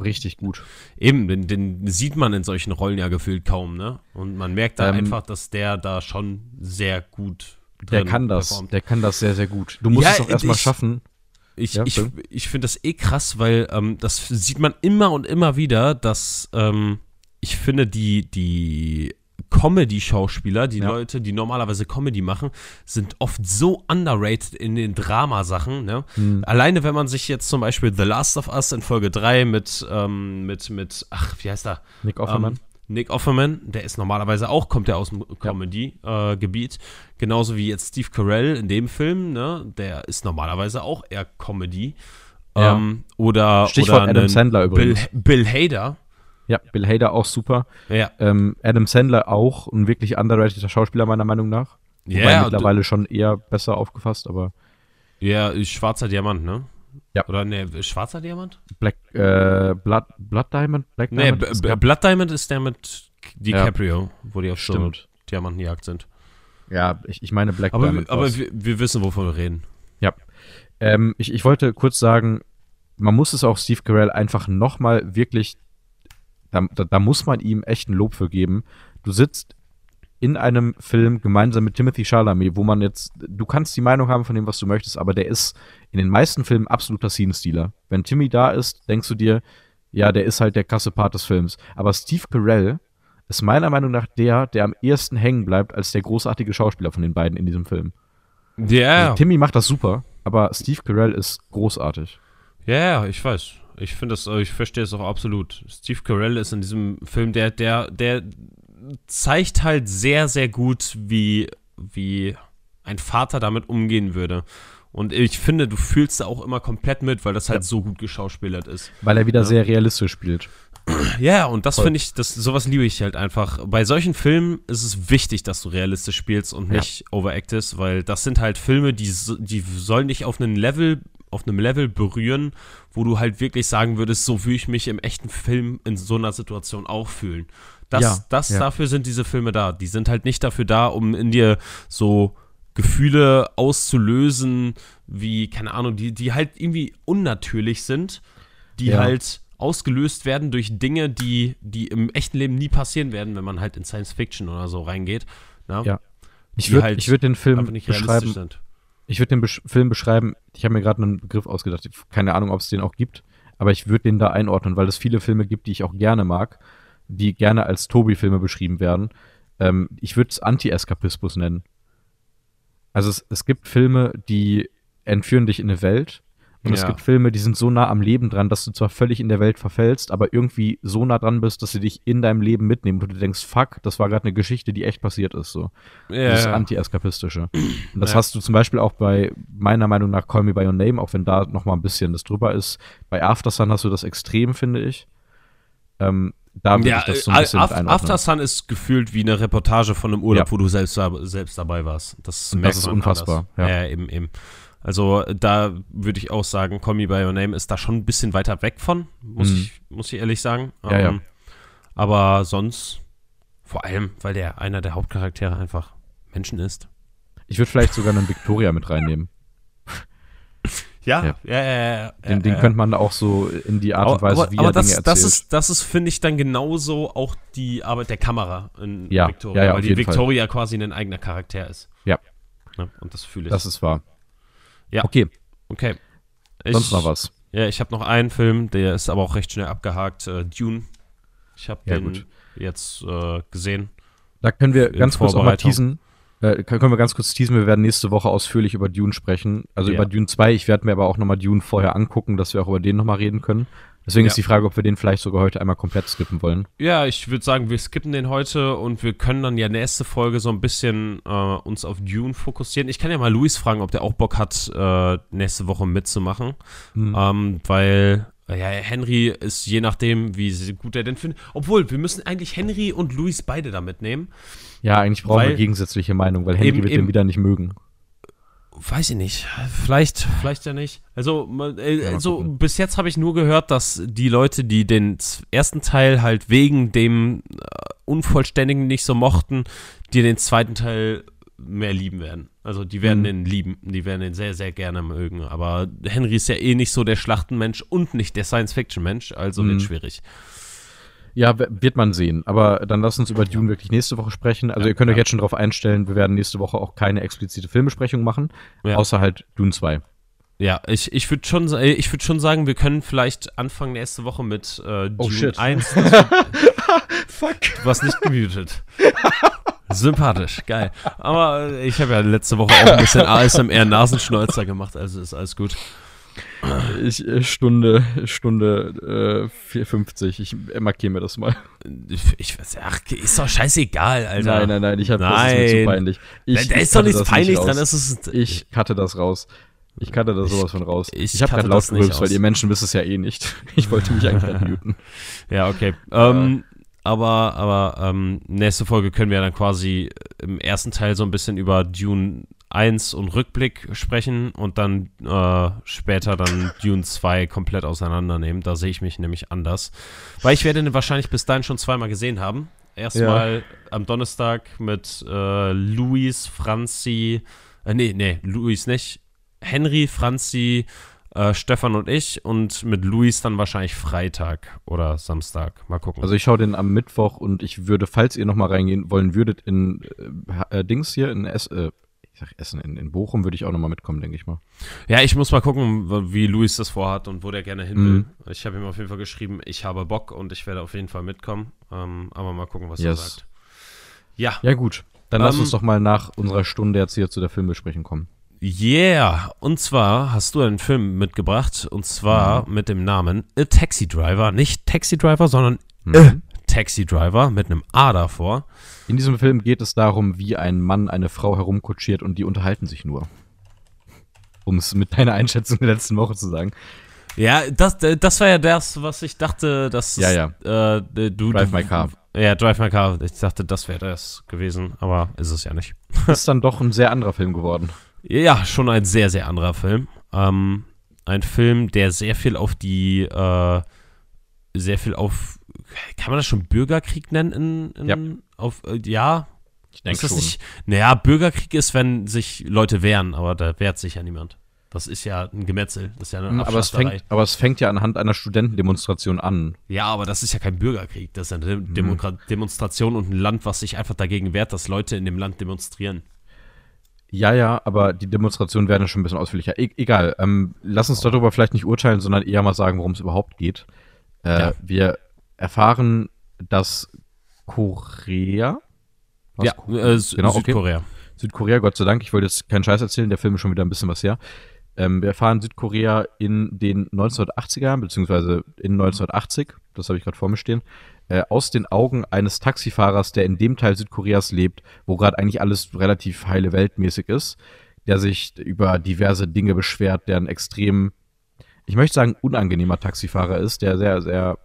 Richtig gut. eben, den, den sieht man in solchen Rollen ja gefühlt kaum, ne? Und man merkt da Ähm, einfach, dass der da schon sehr gut Der kann das. performt. Der kann das sehr, sehr gut. Du musst Ja, es auch erstmal schaffen. Ich, Ja, ich, ich finde das eh krass, weil ähm, das sieht man immer und immer wieder, dass ähm, ich finde, die, die Comedy-Schauspieler, die Ja. Leute, die normalerweise Comedy machen, sind oft so underrated in den Dramasachen. Ne? Hm. Alleine, wenn man sich jetzt zum Beispiel The Last of Us in Folge 3 mit, ähm, mit, mit, ach, wie heißt er? Nick Offerman. Ähm, Nick Offerman, der ist normalerweise auch, kommt der aus dem Comedy-Gebiet. Genauso wie jetzt Steve Carell in dem Film, ne? Der ist normalerweise auch eher Comedy. Ja. Ähm, oder Stichwort oder Adam Sandler Bill, übrigens. Bill Hader. Ja, Bill Hader auch super. Ja, Ähm, Adam Sandler auch ein wirklich underrateder Schauspieler meiner Meinung nach. Ja, mittlerweile schon eher besser aufgefasst, aber ja, schwarzer Diamant, ne? Ja. Oder ne, schwarzer Diamant? Black, äh, Blood, Blood Diamond? Black Nee, Diamond? Gab- Blood Diamond ist der mit DiCaprio, wo die auf so Stimmt. Diamantenjagd sind. Ja, ich, ich meine Black Aber, Diamond. aber war's. wir, wir wissen, wovon wir reden. Ja. Ähm, ich, ich wollte kurz sagen, man muss es auch Steve Carell einfach nochmal wirklich, da, da, muss man ihm echt ein Lob für geben. Du sitzt in einem Film gemeinsam mit Timothy Chalamet, wo man jetzt, du kannst die Meinung haben von dem, was du möchtest, aber der ist in den meisten Filmen absoluter Scene-Stealer. Wenn Timmy da ist, denkst du dir, ja, der ist halt der krasse Part des Films. Aber Steve Carell ist meiner Meinung nach der, der am ehesten hängen bleibt als der großartige Schauspieler von den beiden in diesem Film. Ja, Also, Timmy macht das super, aber Steve Carell ist großartig. Ja, ja, ich weiß. Ich finde das, ich verstehe es auch absolut. Steve Carell ist in diesem Film, der, der, der zeigt halt sehr, sehr gut, wie, wie ein Vater damit umgehen würde. Und ich finde, du fühlst da auch immer komplett mit, weil das halt Ja. so gut geschauspielert ist. Weil er wieder Ja. sehr realistisch spielt. Ja, und das finde ich, das, sowas liebe ich halt einfach. Bei solchen Filmen ist es wichtig, dass du realistisch spielst und Ja. nicht overactest, weil das sind halt Filme, die, die sollen dich auf einen Level, auf einem Level berühren, wo du halt wirklich sagen würdest, so würde ich mich im echten Film in so einer Situation auch fühlen. Das, Ja, das ja. dafür sind diese Filme da. Die sind halt nicht dafür da, um in dir so Gefühle auszulösen, wie, keine Ahnung, die, die halt irgendwie unnatürlich sind, die Ja. halt ausgelöst werden durch Dinge, die, die im echten Leben nie passieren werden, wenn man halt in Science Fiction oder so reingeht. Na? Ja. Ich würde halt würd den Film Einfach nicht beschreiben. sind. Ich würde den Besch Film beschreiben. Ich habe mir gerade einen Begriff ausgedacht. Keine Ahnung, ob es den auch gibt. Aber ich würde den da einordnen, weil es viele Filme gibt, die ich auch gerne mag, die gerne als Tobi-Filme beschrieben werden. Ähm, ich würde es Anti-Eskapismus nennen. Also es, es gibt Filme, die entführen dich in eine Welt. Und es Ja. gibt Filme, die sind so nah am Leben dran, dass du zwar völlig in der Welt verfällst, aber irgendwie so nah dran bist, dass sie dich in deinem Leben mitnehmen und du denkst, fuck, das war gerade eine Geschichte, die echt passiert ist. So. Ja, Das. Anti-Eskapistische. Und das Ja. hast du zum Beispiel auch bei, meiner Meinung nach, Call Me By Your Name, auch wenn da noch mal ein bisschen das drüber ist. Bei After Sun hast du das extrem, finde ich. Ähm, da würde ja, ich das so ein äh, bisschen Af-. After Sun ist gefühlt wie eine Reportage von einem Urlaub, Ja. wo du selbst, selbst dabei warst. Das, das ist unfassbar, ja. Ja. eben, eben. Also da würde ich auch sagen, Call Me By Your Name ist da schon ein bisschen weiter weg von, muss, Mhm. ich, muss ich ehrlich sagen. Ja, ja. Ähm, Aber sonst, vor allem, weil der einer der Hauptcharaktere einfach Menschen ist. Ich würde vielleicht sogar einen Victoria mit reinnehmen. Ja, Ja. ja, ja. ja, Den, den ja. könnte man auch so in die Art und Weise, aber, wie aber er das, Dinge das erzählt. ist, das ist, finde ich, dann genauso auch die Arbeit der Kamera in Ja, Victoria, ja, ja, weil die jeden Fall. Victoria quasi ein eigener Charakter ist. Ja. Ne? Und das fühle ich. das ist wahr. Ja. Okay, Okay. sonst noch was? Ja, ich habe noch einen Film, der ist aber auch recht schnell abgehakt. Äh, Dune. Ich habe Ja, den gut. jetzt äh, gesehen. Da können wir ganz kurz auch mal teasen. Äh, können können wir ganz kurz teasen, wir werden nächste Woche ausführlich über Dune sprechen. Also Ja. über Dune 2. Ich werde mir aber auch nochmal Dune vorher angucken, dass wir auch über den nochmal reden können. Deswegen Ja. ist die Frage, ob wir den vielleicht sogar heute einmal komplett skippen wollen. Ja, ich würde sagen, wir skippen den heute und wir können dann ja nächste Folge so ein bisschen äh, uns auf Dune fokussieren. Ich kann ja mal Luis fragen, ob der auch Bock hat, äh, nächste Woche mitzumachen. Hm. Ähm, weil, ja, Henry ist je nachdem, wie gut er denn findet. Obwohl, wir müssen eigentlich Henry und Luis beide da mitnehmen. Ja, eigentlich brauchen wir gegensätzliche Meinung, weil Henry Eben- wird eben. den wieder nicht mögen. Weiß ich nicht. Vielleicht, vielleicht ja nicht. Also, äh, also bis jetzt habe ich nur gehört, dass die Leute, die den ersten Teil halt wegen dem äh, Unvollständigen nicht so mochten, die den zweiten Teil mehr lieben werden. Also die werden Mhm. den lieben, die werden den sehr, sehr gerne mögen. Aber Henry ist ja eh nicht so der Schlachtenmensch und nicht der Science-Fiction-Mensch, also Mhm. wird schwierig. Ja, wird man sehen. Aber dann lasst uns über Dune wirklich nächste Woche sprechen. Also Ja, ihr könnt euch ja. jetzt schon darauf einstellen, wir werden nächste Woche auch keine explizite Filmbesprechung machen, Ja. außer halt Dune 2. Ja, ich, ich würde schon, ich würd schon sagen, wir können vielleicht anfangen nächste Woche mit äh, Dune Oh, shit. 1. Fuck. Du warst nicht gemutet. Sympathisch, geil. Aber äh, ich habe ja letzte Woche auch ein bisschen ASMR-Nasenschnäuzer gemacht, also ist alles gut. Ich, äh, Stunde, Stunde äh, 4,50. Ich markiere mir das mal. Ich, ich ach, ist doch scheißegal, Alter. Nein, nein, nein, ich habe das ist mir zu peinlich. Ich, da, da ich ist doch nichts das peinlich nicht dran. Das ist, Ich cutte das raus. Ich cutte das sowas von raus. ich Ich, habe gerade laut gerülpst, weil ihr Menschen wisst es ja eh nicht. Ich wollte mich eigentlich gerade muten. Ja, okay. Ähm, aber aber ähm, nächste Folge können wir dann quasi im ersten Teil so ein bisschen über Dune 1 und Rückblick sprechen und dann äh, später dann Dune 2 komplett auseinandernehmen. Da sehe ich mich nämlich anders. Weil ich werde den wahrscheinlich bis dahin schon zweimal gesehen haben. Erstmal am Donnerstag mit äh, Luis, Franzi, äh, nee, nee, Luis nicht. Henry, Franzi, äh, Stefan und ich und mit Luis dann wahrscheinlich Freitag oder Samstag. Mal gucken. Also ich schaue den am Mittwoch und ich würde, falls ihr noch mal reingehen wollen würdet, in äh, äh, Dings hier, in es äh, ich sag Essen, in, in Bochum würde ich auch noch mal mitkommen, denke ich mal. ja, ich muss mal gucken, wie Luis das vorhat und wo der gerne hin will. Mhm. Ich habe ihm auf jeden Fall geschrieben, ich habe Bock und ich werde auf jeden Fall mitkommen. Ähm, aber mal gucken, was er Yes. sagt. Ja, Ja gut, dann lass Ähm, uns doch mal nach unserer Stunde jetzt hier zu der Filmbesprechung kommen. Yeah, und zwar hast du einen Film mitgebracht und zwar Mhm. mit dem Namen A Taxi Driver. Nicht Taxi Driver, sondern Mhm. Taxi Driver mit einem A davor. In diesem Film geht es darum, wie ein Mann eine Frau herumkutschiert und die unterhalten sich nur. Um es mit deiner Einschätzung der letzten Woche zu sagen. Ja, das, das war ja das, was ich dachte, dass Ja, ja. Äh, du, Drive du, My Car. Ja, Drive My Car. Ich dachte, das wäre das gewesen, aber ist es ja nicht. Ist dann doch ein sehr anderer Film geworden. Ja, schon ein sehr, sehr anderer Film. Ähm, ein Film, der sehr viel auf die, äh, sehr viel auf, kann man das schon Bürgerkrieg nennen? In, in, Ja. Auf, äh, ja. Ich ist das nicht, naja, Bürgerkrieg ist, wenn sich Leute wehren, aber da wehrt sich ja niemand. Das ist ja ein Gemetzel. Das ist ja eine Hm, Aber es, fängt, aber es fängt ja anhand einer Studentendemonstration an. Ja, aber das ist ja kein Bürgerkrieg. Das ist ja eine Mhm. Dem Demokra Demonstration und ein Land, was sich einfach dagegen wehrt, dass Leute in dem Land demonstrieren. Ja, ja, aber die Demonstrationen werden ja schon ein bisschen ausführlicher. E egal, ähm, lass uns darüber vielleicht nicht urteilen, sondern eher mal sagen, worum es überhaupt geht. Äh, Ja. Wir erfahren, dass Korea. Ja, äh, Sü- genau, okay. Südkorea. Südkorea, Gott sei Dank, ich wollte jetzt keinen Scheiß erzählen, der Film ist schon wieder ein bisschen was her. Ähm, wir erfahren Südkorea in den 1980ern, beziehungsweise in 1980, das habe ich gerade vor mir stehen, äh, aus den Augen eines Taxifahrers, der in dem Teil Südkoreas lebt, wo gerade eigentlich alles relativ heile weltmäßig ist, der sich über diverse Dinge beschwert, der ein extrem, ich möchte sagen, unangenehmer Taxifahrer ist, der sehr, sehr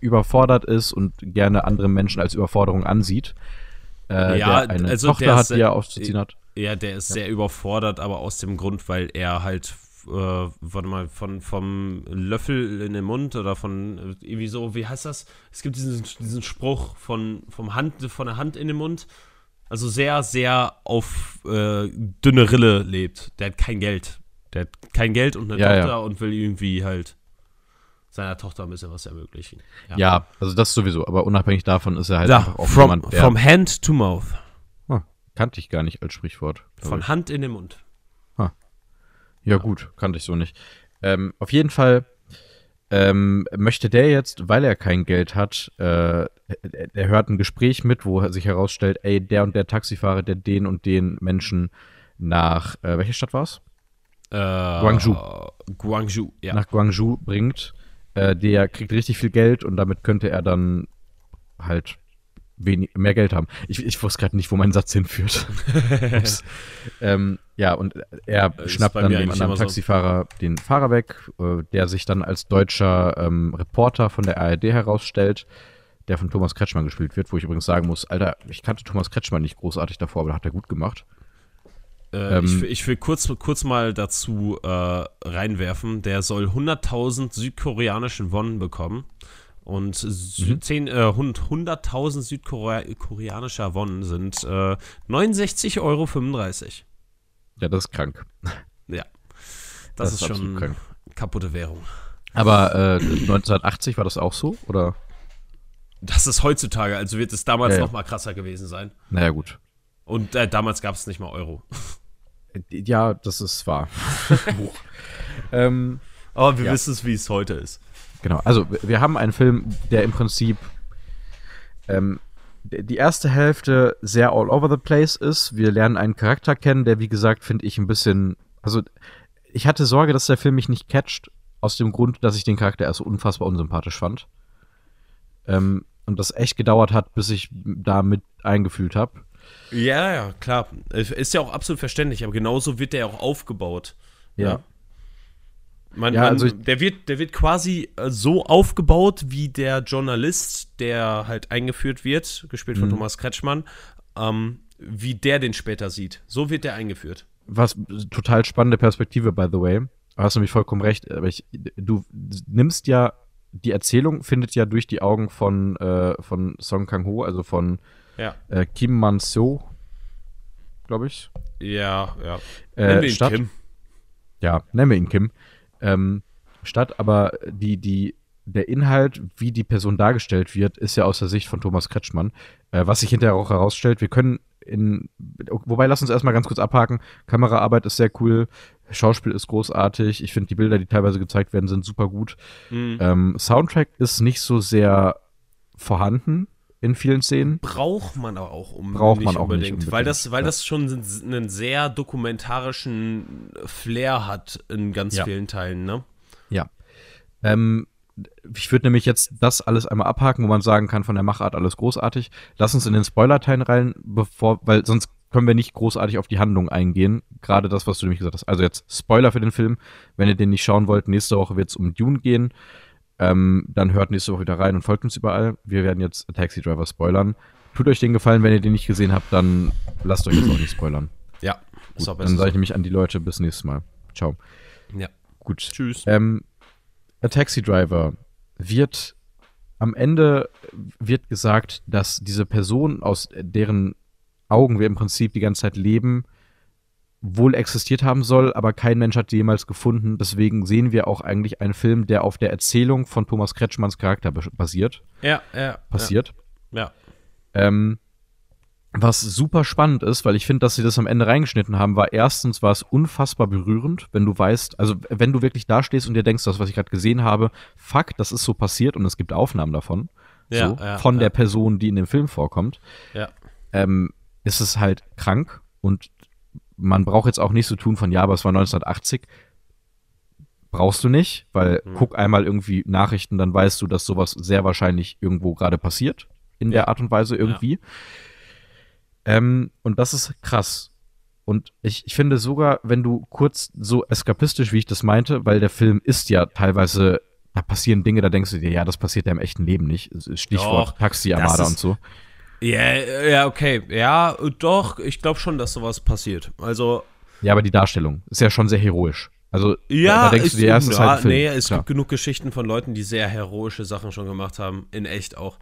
überfordert ist und gerne andere Menschen als Überforderung ansieht. Äh, Ja, der eine also Tochter der hat, ist- die er aufzuziehen hat. Ja, der ist sehr überfordert, aber aus dem Grund, weil er halt, äh, warte mal, von, vom Löffel in den Mund oder von, äh, irgendwie so, wie heißt das? Es gibt diesen, diesen Spruch von, vom Hand, von der Hand in den Mund. Also sehr, sehr auf äh, dünne Rille lebt. Der hat kein Geld. Der hat kein Geld und eine Ja, Tochter ja. und will irgendwie halt seiner Tochter ein bisschen was ermöglichen. Ja. also das sowieso, aber unabhängig davon ist er halt einfach auch from, jemand, der from hand to mouth. Ah, kannte ich gar nicht als Sprichwort. Von ich. Hand in den Mund. Ja, gut, kannte ich so nicht. Ähm, auf jeden Fall ähm, möchte der jetzt, weil er kein Geld hat, äh, er hört ein Gespräch mit, wo sich herausstellt, ey, der und der Taxifahrer, der den und den Menschen nach, äh, welche Stadt war's? Äh, Guangzhou. Guangzhou, ja. Nach Guangzhou bringt. Äh, der kriegt richtig viel Geld und damit könnte er dann halt wenig, mehr Geld haben. Ich, ich wusste gerade nicht, wo mein Satz hinführt. Ähm, ja, und er Ist schnappt dann dem anderen immer so. Taxifahrer den Fahrer weg, äh, der sich dann als deutscher ähm, Reporter von der ARD herausstellt, der von Thomas Kretschmann gespielt wird, wo ich übrigens sagen muss, Alter, ich kannte Thomas Kretschmann nicht großartig davor, aber hat er gut gemacht. Äh, Ähm, ich, will- ich will kurz, kurz mal dazu äh, reinwerfen, der soll 100.000 südkoreanischen Won bekommen. Und Sü Mhm. 10, äh, hund- 100.000 südkoreanischer Won sind äh, 69,35 Euro. Ja, das ist krank. Ja. Das, ist, absolut schon krank. kaputte Währung. Aber äh, 1980 war das auch so? Oder? Das ist heutzutage, also wird es damals Ja, ja. noch mal krasser gewesen sein. Naja, gut. Und äh, damals gab es nicht mal Euro. Ja, das ist wahr. ähm, Aber wir Ja. wissen es, wie es heute ist. Genau, also wir- haben einen Film, der im Prinzip ähm, die erste Hälfte sehr all over the place ist. Wir lernen einen Charakter kennen, der, wie gesagt, finde ich ein bisschen. Also, ich hatte Sorge, dass der Film mich nicht catcht, aus dem Grund, dass ich den Charakter erst unfassbar unsympathisch fand. Ähm, und das echt gedauert hat, bis ich da mit eingefühlt habe. Ja, ja, klar. Ist ja auch absolut verständlich, aber genauso wird der auch aufgebaut. Ja. Man, Ja, man, also der, wird, der wird quasi äh, so aufgebaut, wie der Journalist, der halt eingeführt wird, gespielt Mhm. von Thomas Kretschmann, ähm, wie der den später sieht. So wird der eingeführt. Was total spannende Perspektive, by the way. Du hast nämlich vollkommen recht. Aber ich, du nimmst ja, die Erzählung findet ja durch die Augen von, äh, von Song Kang-ho, also von Ja. äh, Kim Man-seo, glaube ich. Ja, ja. Äh, Nennen wir ihn statt. Kim. Ja, nennen wir ihn Kim. Ähm, statt aber die, die, der Inhalt, wie die Person dargestellt wird, ist ja aus der Sicht von Thomas Kretschmann. Äh, was sich hinterher auch herausstellt, wir können in, wobei lass uns erstmal ganz kurz abhaken. Kameraarbeit ist sehr cool, Schauspiel ist großartig. Ich finde die Bilder, die teilweise gezeigt werden, sind super gut. Mhm. Ähm, Soundtrack ist nicht so sehr vorhanden in vielen Szenen. Braucht man aber auch um, Braucht man auch nicht unbedingt, weil unbedingt, das, weil ja. das schon einen sehr dokumentarischen Flair hat in ganz Ja. vielen Teilen, ne? Ja. Ähm, ich würde nämlich jetzt das alles einmal abhaken, wo man sagen kann, von der Machart alles großartig. Lass uns in den Spoiler-Teilen rein, bevor, weil sonst können wir nicht großartig auf die Handlung eingehen. Gerade das, was du nämlich gesagt hast. Also jetzt Spoiler für den Film. Wenn ihr den nicht schauen wollt, nächste Woche wird es um Dune gehen. Ähm, dann hört nächste Woche wieder rein und folgt uns überall. Wir werden jetzt Taxi Driver spoilern. Tut euch den Gefallen, wenn ihr den nicht gesehen habt, dann lasst euch jetzt auch nicht spoilern. Ja, ist auch Dann sage ich nämlich an die Leute bis nächstes Mal. Ciao. Ja. Gut. Tschüss. Ähm, A Taxi Driver wird am Ende wird gesagt, dass diese Person, aus deren Augen wir im Prinzip die ganze Zeit leben, wohl existiert haben soll, aber kein Mensch hat sie jemals gefunden. Deswegen sehen wir auch eigentlich einen Film, der auf der Erzählung von Thomas Kretschmanns Charakter bas- basiert. Ja, ja. Passiert. Ja. Ähm, was super spannend ist, weil ich finde, dass sie das am Ende reingeschnitten haben, war erstens war es unfassbar berührend, wenn du weißt, also wenn du wirklich da stehst und dir denkst, das, was ich gerade gesehen habe, fuck, das ist so passiert und es gibt Aufnahmen davon, Ja, so, ja, von ja. der Person, die in dem Film vorkommt, Ja. ähm, ist es halt krank und man braucht jetzt auch nicht so tun von, ja, aber es war 1980. Brauchst du nicht, weil Hm. guck einmal irgendwie Nachrichten, dann weißt du, dass sowas sehr wahrscheinlich irgendwo gerade passiert. In der Ja. Art und Weise irgendwie. Ähm, und das ist krass. Und ich, ich finde sogar, wenn du kurz so eskapistisch, wie ich das meinte, weil der Film ist ja teilweise, da passieren Dinge, da denkst du dir, ja, das passiert ja im echten Leben nicht. Stichwort Doch, Taxi, Armada ist- und so. Ja, ja, okay. Ja, doch, ich glaube schon, dass sowas passiert. Also, Ja, aber die Darstellung ist ja schon sehr heroisch. Also, ja, da, denkst du dir, ja, es ist halt nee, es Klar. gibt genug Geschichten von Leuten, die sehr heroische Sachen schon gemacht haben, in echt auch.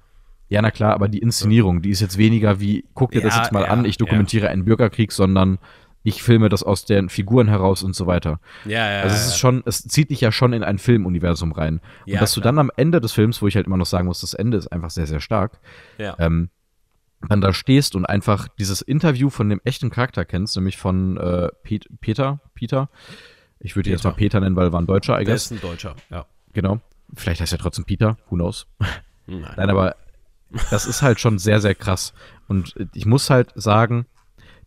Ja, na klar, aber die Inszenierung, die ist jetzt weniger wie, guck dir das Ja, jetzt mal ja, an, ich dokumentiere einen Bürgerkrieg, sondern ich filme das aus den Figuren heraus und so weiter. Ja, ja. Also es ja. ist schon, es zieht dich ja schon in ein Filmuniversum rein. Ja, und dass du klar. dann am Ende des Films, wo ich halt immer noch sagen muss, das Ende ist einfach sehr, sehr stark, ja. ähm, dann da stehst und einfach dieses Interview von dem echten Charakter kennst, nämlich von äh, Pet Peter, Peter, Ich würde ihn jetzt mal Peter nennen, weil er war ein Deutscher, I Der guess. ist ein Deutscher, ja. Genau. Vielleicht heißt er trotzdem Peter, who knows. Nein. Nein, aber das ist halt schon sehr, sehr krass. Und ich muss halt sagen,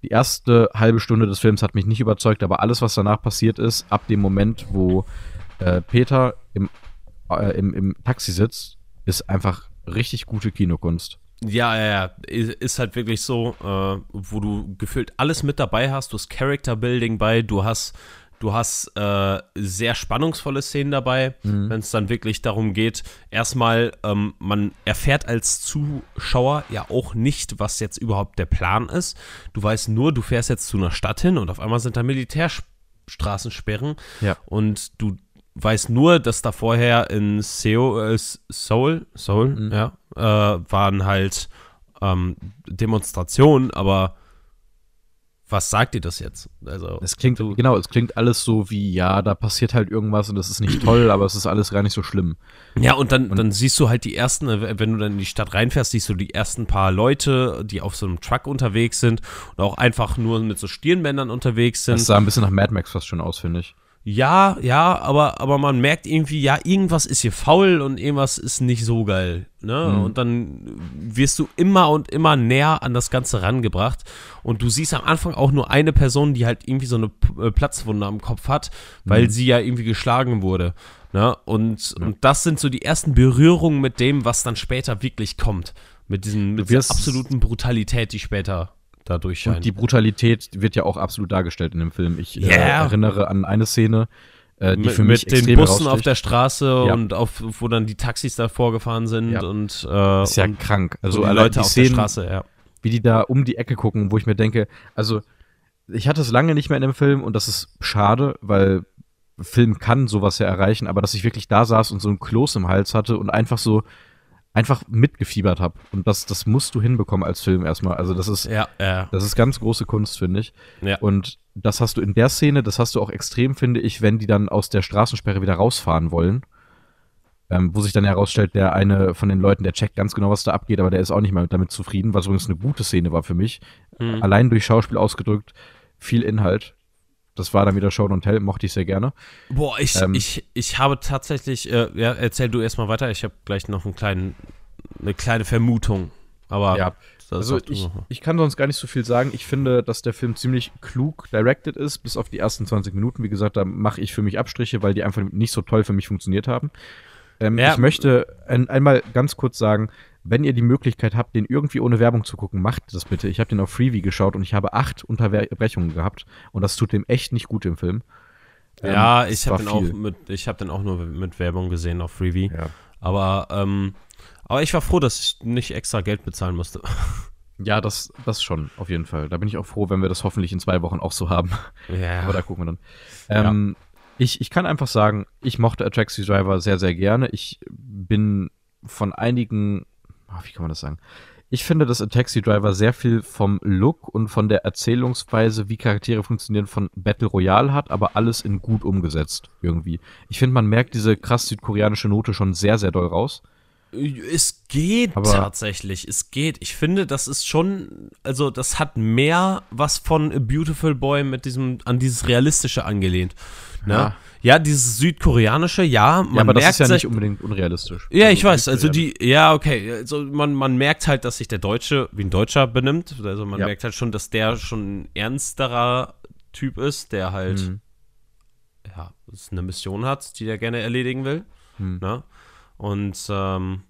die erste halbe Stunde des Films hat mich nicht überzeugt, aber alles, was danach passiert ist, ab dem Moment, wo äh, Peter im, äh, im, im Taxi sitzt, ist einfach richtig gute Kinokunst. Ja, ja, ja. Ist halt wirklich so, äh, wo du gefühlt alles mit dabei hast. Du hast Character Building bei, du hast, du hast äh, sehr spannungsvolle Szenen dabei, Mhm. wenn es dann wirklich darum geht. Erstmal, ähm, man erfährt als Zuschauer ja auch nicht, was jetzt überhaupt der Plan ist. Du weißt nur, du fährst jetzt zu einer Stadt hin und auf einmal sind da Militärstraßensperren Ja. und du weißt nur, dass da vorher in Seoul, äh, Seoul, Seoul, Mhm. ja, äh, waren halt ähm, Demonstrationen, aber was sagt dir das jetzt? Also, Es klingt, genau, es klingt alles so wie, ja, da passiert halt irgendwas und das ist nicht toll, aber es ist alles gar nicht so schlimm. ja, und dann, dann siehst du halt die ersten, äh, wenn du dann in die Stadt reinfährst, siehst du die ersten paar Leute, die auf so einem Truck unterwegs sind und auch einfach nur mit so Stirnbändern unterwegs sind. Das sah ein bisschen nach Mad Max fast schon aus, finde ich. Ja, ja, aber, aber man merkt irgendwie, ja, irgendwas ist hier faul und irgendwas ist nicht so geil. Ne? Mhm. Und dann wirst du immer und immer näher an das Ganze rangebracht. Und du siehst am Anfang auch nur eine Person, die halt irgendwie so eine äh, Platzwunde am Kopf hat, weil Mhm. sie ja irgendwie geschlagen wurde. Ne? Und, und das sind so die ersten Berührungen mit dem, was dann später wirklich kommt. Mit, diesen, mit dieser absoluten Brutalität, die später dadurch scheint. Und die Brutalität wird ja auch absolut dargestellt in dem Film. Ich äh, Ja. erinnere an eine Szene, äh, die mit, für mich mit den Bussen auf heraussticht. der Straße Ja. und auf, wo dann die Taxis davor gefahren sind Ja. und, äh, ist ja und krank. so Also die Leute die auf Szenen, der Straße, ja. wie die da um die Ecke gucken, wo ich mir denke, also ich hatte es lange nicht mehr in dem Film und das ist schade, weil Film kann sowas ja erreichen, aber dass ich wirklich da saß und so ein Kloß im Hals hatte und einfach so einfach mitgefiebert habe und das das musst du hinbekommen als Film erstmal. Also das ist Ja, ja. das ist ganz große Kunst, finde ich. Ja. Und das hast du in der Szene, das hast du auch extrem, finde ich, wenn die dann aus der Straßensperre wieder rausfahren wollen. Ähm, wo sich dann herausstellt, der eine von den Leuten, der checkt ganz genau, was da abgeht, aber der ist auch nicht mal damit zufrieden, was übrigens eine gute Szene war für mich. Mhm. Allein durch Schauspiel ausgedrückt, viel Inhalt. Das war dann wieder Show und Tell, mochte ich sehr gerne. Boah, ich, Ähm, ich, ich habe tatsächlich, äh, ja, erzähl du erstmal weiter, ich habe gleich noch einen kleinen, eine kleine Vermutung. Aber Ja, das Also ich, ich kann sonst gar nicht so viel sagen. Ich finde, dass der Film ziemlich klug directed ist, bis auf die ersten 20 Minuten. Wie gesagt, da mache ich für mich Abstriche, weil die einfach nicht so toll für mich funktioniert haben. Ähm, Ja. Ich möchte ein, einmal ganz kurz sagen, wenn ihr die Möglichkeit habt, den irgendwie ohne Werbung zu gucken, macht das bitte. Ich habe den auf Freebie geschaut und ich habe acht Unterbrechungen gehabt und das tut dem echt nicht gut im Film. Ähm, ja, es ich habe den auch viel. mit, ich habe den auch nur mit Werbung gesehen auf Freebie. Ja. Aber, ähm, aber ich war froh, dass ich nicht extra Geld bezahlen musste. Ja, das, das schon, auf jeden Fall. Da bin ich auch froh, wenn wir das hoffentlich in zwei Wochen auch so haben. Ja. Aber da gucken wir dann. Ähm, ich, ich kann einfach sagen, ich mochte A Taxi Driver sehr, sehr gerne. Ich bin von einigen, ah, wie kann man das sagen? Ich finde, dass A Taxi Driver sehr viel vom Look und von der Erzählungsweise, wie Charaktere funktionieren, von Battle Royale hat, aber alles in gut umgesetzt irgendwie. Ich finde, man merkt diese krass südkoreanische Note schon sehr, sehr doll raus. Es geht Aber- tatsächlich, es geht. Ich finde, das ist schon, also das hat mehr was von A Beautiful Boy mit diesem, an dieses Realistische angelehnt. Ne? Ja. Ja, dieses südkoreanische, ja, man ja, aber das merkt ist ja sich- nicht unbedingt unrealistisch. Ja, ich Also, weiß, also die, ja, okay, also man, man merkt halt, dass sich der Deutsche wie ein Deutscher benimmt. Also man Ja. merkt halt schon, dass der schon ein ernsterer Typ ist, der halt, Mhm. ja, eine Mission hat, die er gerne erledigen will. Hm. Ne? Und ähm,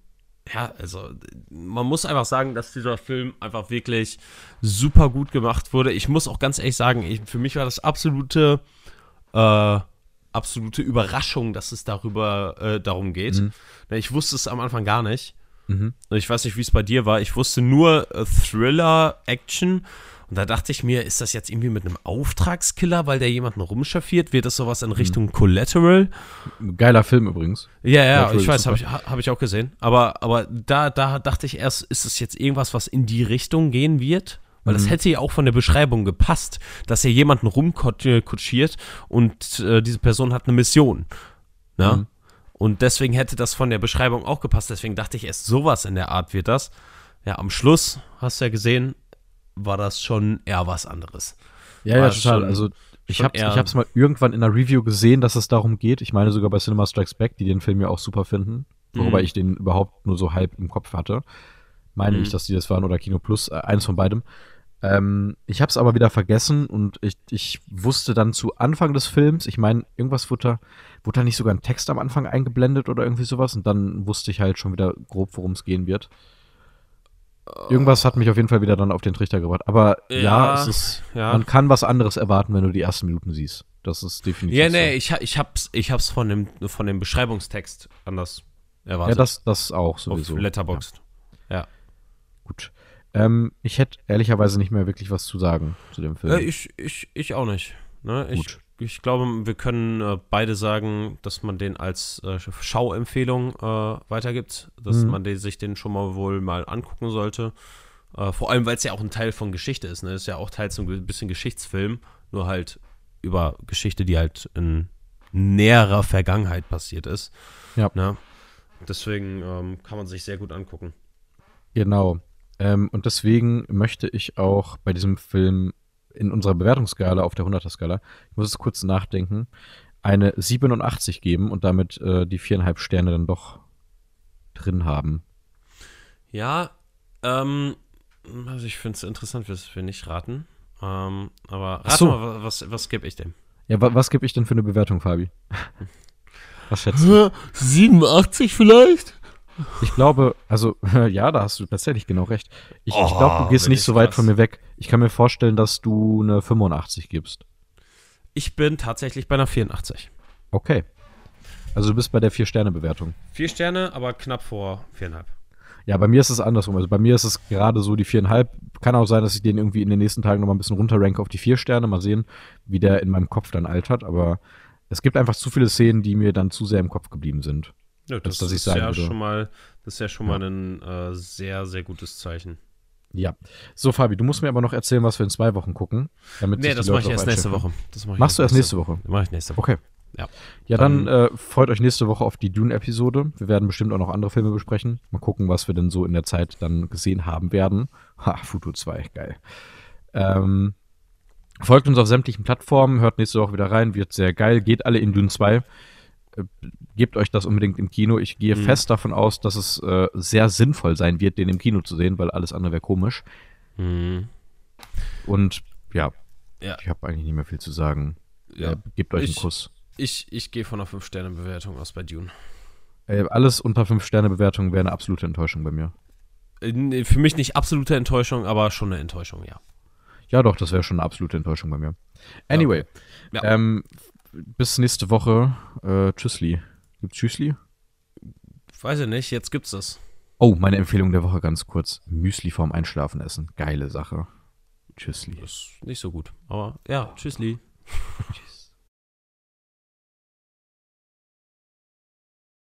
ja, also man muss einfach sagen, dass dieser Film einfach wirklich super gut gemacht wurde. Ich muss auch ganz ehrlich sagen, ich, für mich war das absolute, äh, absolute Überraschung, dass es darüber äh, darum geht. Mhm. Ne, Ich wusste es am Anfang gar nicht. Mhm. Ich weiß nicht, wie es bei dir war. Ich wusste nur äh, Thriller, Action. Und da dachte ich mir, ist das jetzt irgendwie mit einem Auftragskiller, weil der jemanden rumschaffiert? Wird das sowas in Richtung Collateral? Geiler Film übrigens. Ja, ja, ich weiß, habe ich, ha- hab ich auch gesehen. Aber, aber da, da dachte ich erst, ist es jetzt irgendwas, was in die Richtung gehen wird? Weil das Mhm. hätte ja auch von der Beschreibung gepasst, dass er jemanden rumkutschiert und äh, diese Person hat eine Mission. Ne? Mhm. Und deswegen hätte das von der Beschreibung auch gepasst. Deswegen dachte ich erst, sowas in der Art wird das. Ja, am Schluss, hast du ja gesehen, war das schon eher was anderes. Ja, ja, War total. schon- Also Ich habe hab's mal irgendwann in einer Review gesehen, dass es darum geht. Ich meine sogar bei Cinema Strikes Back, die den Film ja auch super finden, worüber Mhm. ich den überhaupt nur so halb im Kopf hatte. Meine Mhm. ich, dass die das waren oder Kino Plus, äh, eins von beidem. Ähm, ich habe es aber wieder vergessen und ich, ich wusste dann zu Anfang des Films, ich meine, irgendwas wurde da, wurde da nicht sogar ein Text am Anfang eingeblendet oder irgendwie sowas und dann wusste ich halt schon wieder grob, worum es gehen wird. Irgendwas hat mich auf jeden Fall wieder dann auf den Trichter gebracht. Aber ja, Ja, es ist, ja. man kann was anderes erwarten, wenn du die ersten Minuten siehst. Das ist definitiv Ja, so. nee, ich, ha- ich hab's, ich hab's von dem, von dem Beschreibungstext anders erwartet. Ja, das, das auch auf sowieso. Letterboxd. Ja. Gut. Ähm, ich hätte ehrlicherweise nicht mehr wirklich was zu sagen zu dem Film. Äh, ich, ich, ich auch nicht. Ne? Ich, Gut. Ich glaube, wir können äh, beide sagen, dass man den als äh, Schauempfehlung äh, weitergibt, dass Mhm. man den, sich den schon mal wohl mal angucken sollte. Äh, vor allem, weil es ja auch ein Teil von Geschichte ist. Ne? Ist ja auch teils so ein bisschen Geschichtsfilm, nur halt über Geschichte, die halt in näherer Vergangenheit passiert ist. Ja. Ne? Deswegen ähm, kann man sich sehr gut angucken. Genau. Ähm, und deswegen möchte ich auch bei diesem Film in unserer Bewertungsskala auf der 100er-Skala, ich muss es kurz nachdenken, eine 87 geben und damit äh, die viereinhalb Sterne dann doch drin haben. Ja, ähm, also ich finde es interessant, dass wir nicht raten. Ähm, aber Ach rat so. mal, wa- was, was gebe ich dem? Ja, wa was gebe ich denn für eine Bewertung, Fabi? Was schätzt du? 87 vielleicht? Ich glaube, also, ja, da hast du tatsächlich genau recht. Ich, ich Oh, glaube, du gehst bin nicht ich so weit von mir weg. Ich kann mir vorstellen, dass du eine 85 gibst. Ich bin tatsächlich bei einer 84. Okay. Also du bist bei der Vier-Sterne-Bewertung. Vier Sterne, aber knapp vor viereinhalb. Ja, bei mir ist es andersrum. Also bei mir ist es gerade so die viereinhalb. Kann auch sein, dass ich den irgendwie in den nächsten Tagen noch mal ein bisschen runterranke auf die vier Sterne. Mal sehen, wie der in meinem Kopf dann altert. Aber es gibt einfach zu viele Szenen, die mir dann zu sehr im Kopf geblieben sind. Ja, Das, das, ist ja würde. schon mal, das ist ja schon Ja. mal ein äh, sehr, sehr gutes Zeichen. Ja. So, Fabi, du musst mir aber noch erzählen, was wir in zwei Wochen gucken. Damit Nee, das mache ich erst nächste Woche. Das mach Machst du erst nächste Woche? Mache ich nächste Woche. Okay. Ja. Ja, dann äh, freut euch nächste Woche auf die Dune-Episode. Wir werden bestimmt auch noch andere Filme besprechen. Mal gucken, was wir denn so in der Zeit dann gesehen haben werden. Ha, Futu 2, geil. Ähm, folgt uns auf sämtlichen Plattformen, hört nächste Woche wieder rein, wird sehr geil. Geht alle in Dune 2. Äh, gebt euch das unbedingt im Kino. Ich gehe Mhm. fest davon aus, dass es äh, sehr sinnvoll sein wird, den im Kino zu sehen, weil alles andere wäre komisch. Mhm. Und ja, Ja. ich habe eigentlich nicht mehr viel zu sagen. Ja. Äh, gebt euch Ich- einen Kuss. Ich, ich gehe von einer 5-Sterne-Bewertung aus bei Dune. Äh, alles unter 5-Sterne-Bewertung wäre eine absolute Enttäuschung bei mir. Äh, Für mich nicht absolute Enttäuschung, aber schon eine Enttäuschung, ja. Ja, doch, das wäre schon eine absolute Enttäuschung bei mir. Anyway, Ja. ähm, bis nächste Woche. Äh, tschüssli. Gibt's Tschüssli? Weiß ich nicht, jetzt gibt's das. Oh, meine Empfehlung der Woche ganz kurz. Müsli vorm Einschlafen essen. Geile Sache. Tschüssli. Das ist nicht so gut. Aber ja, tschüssli.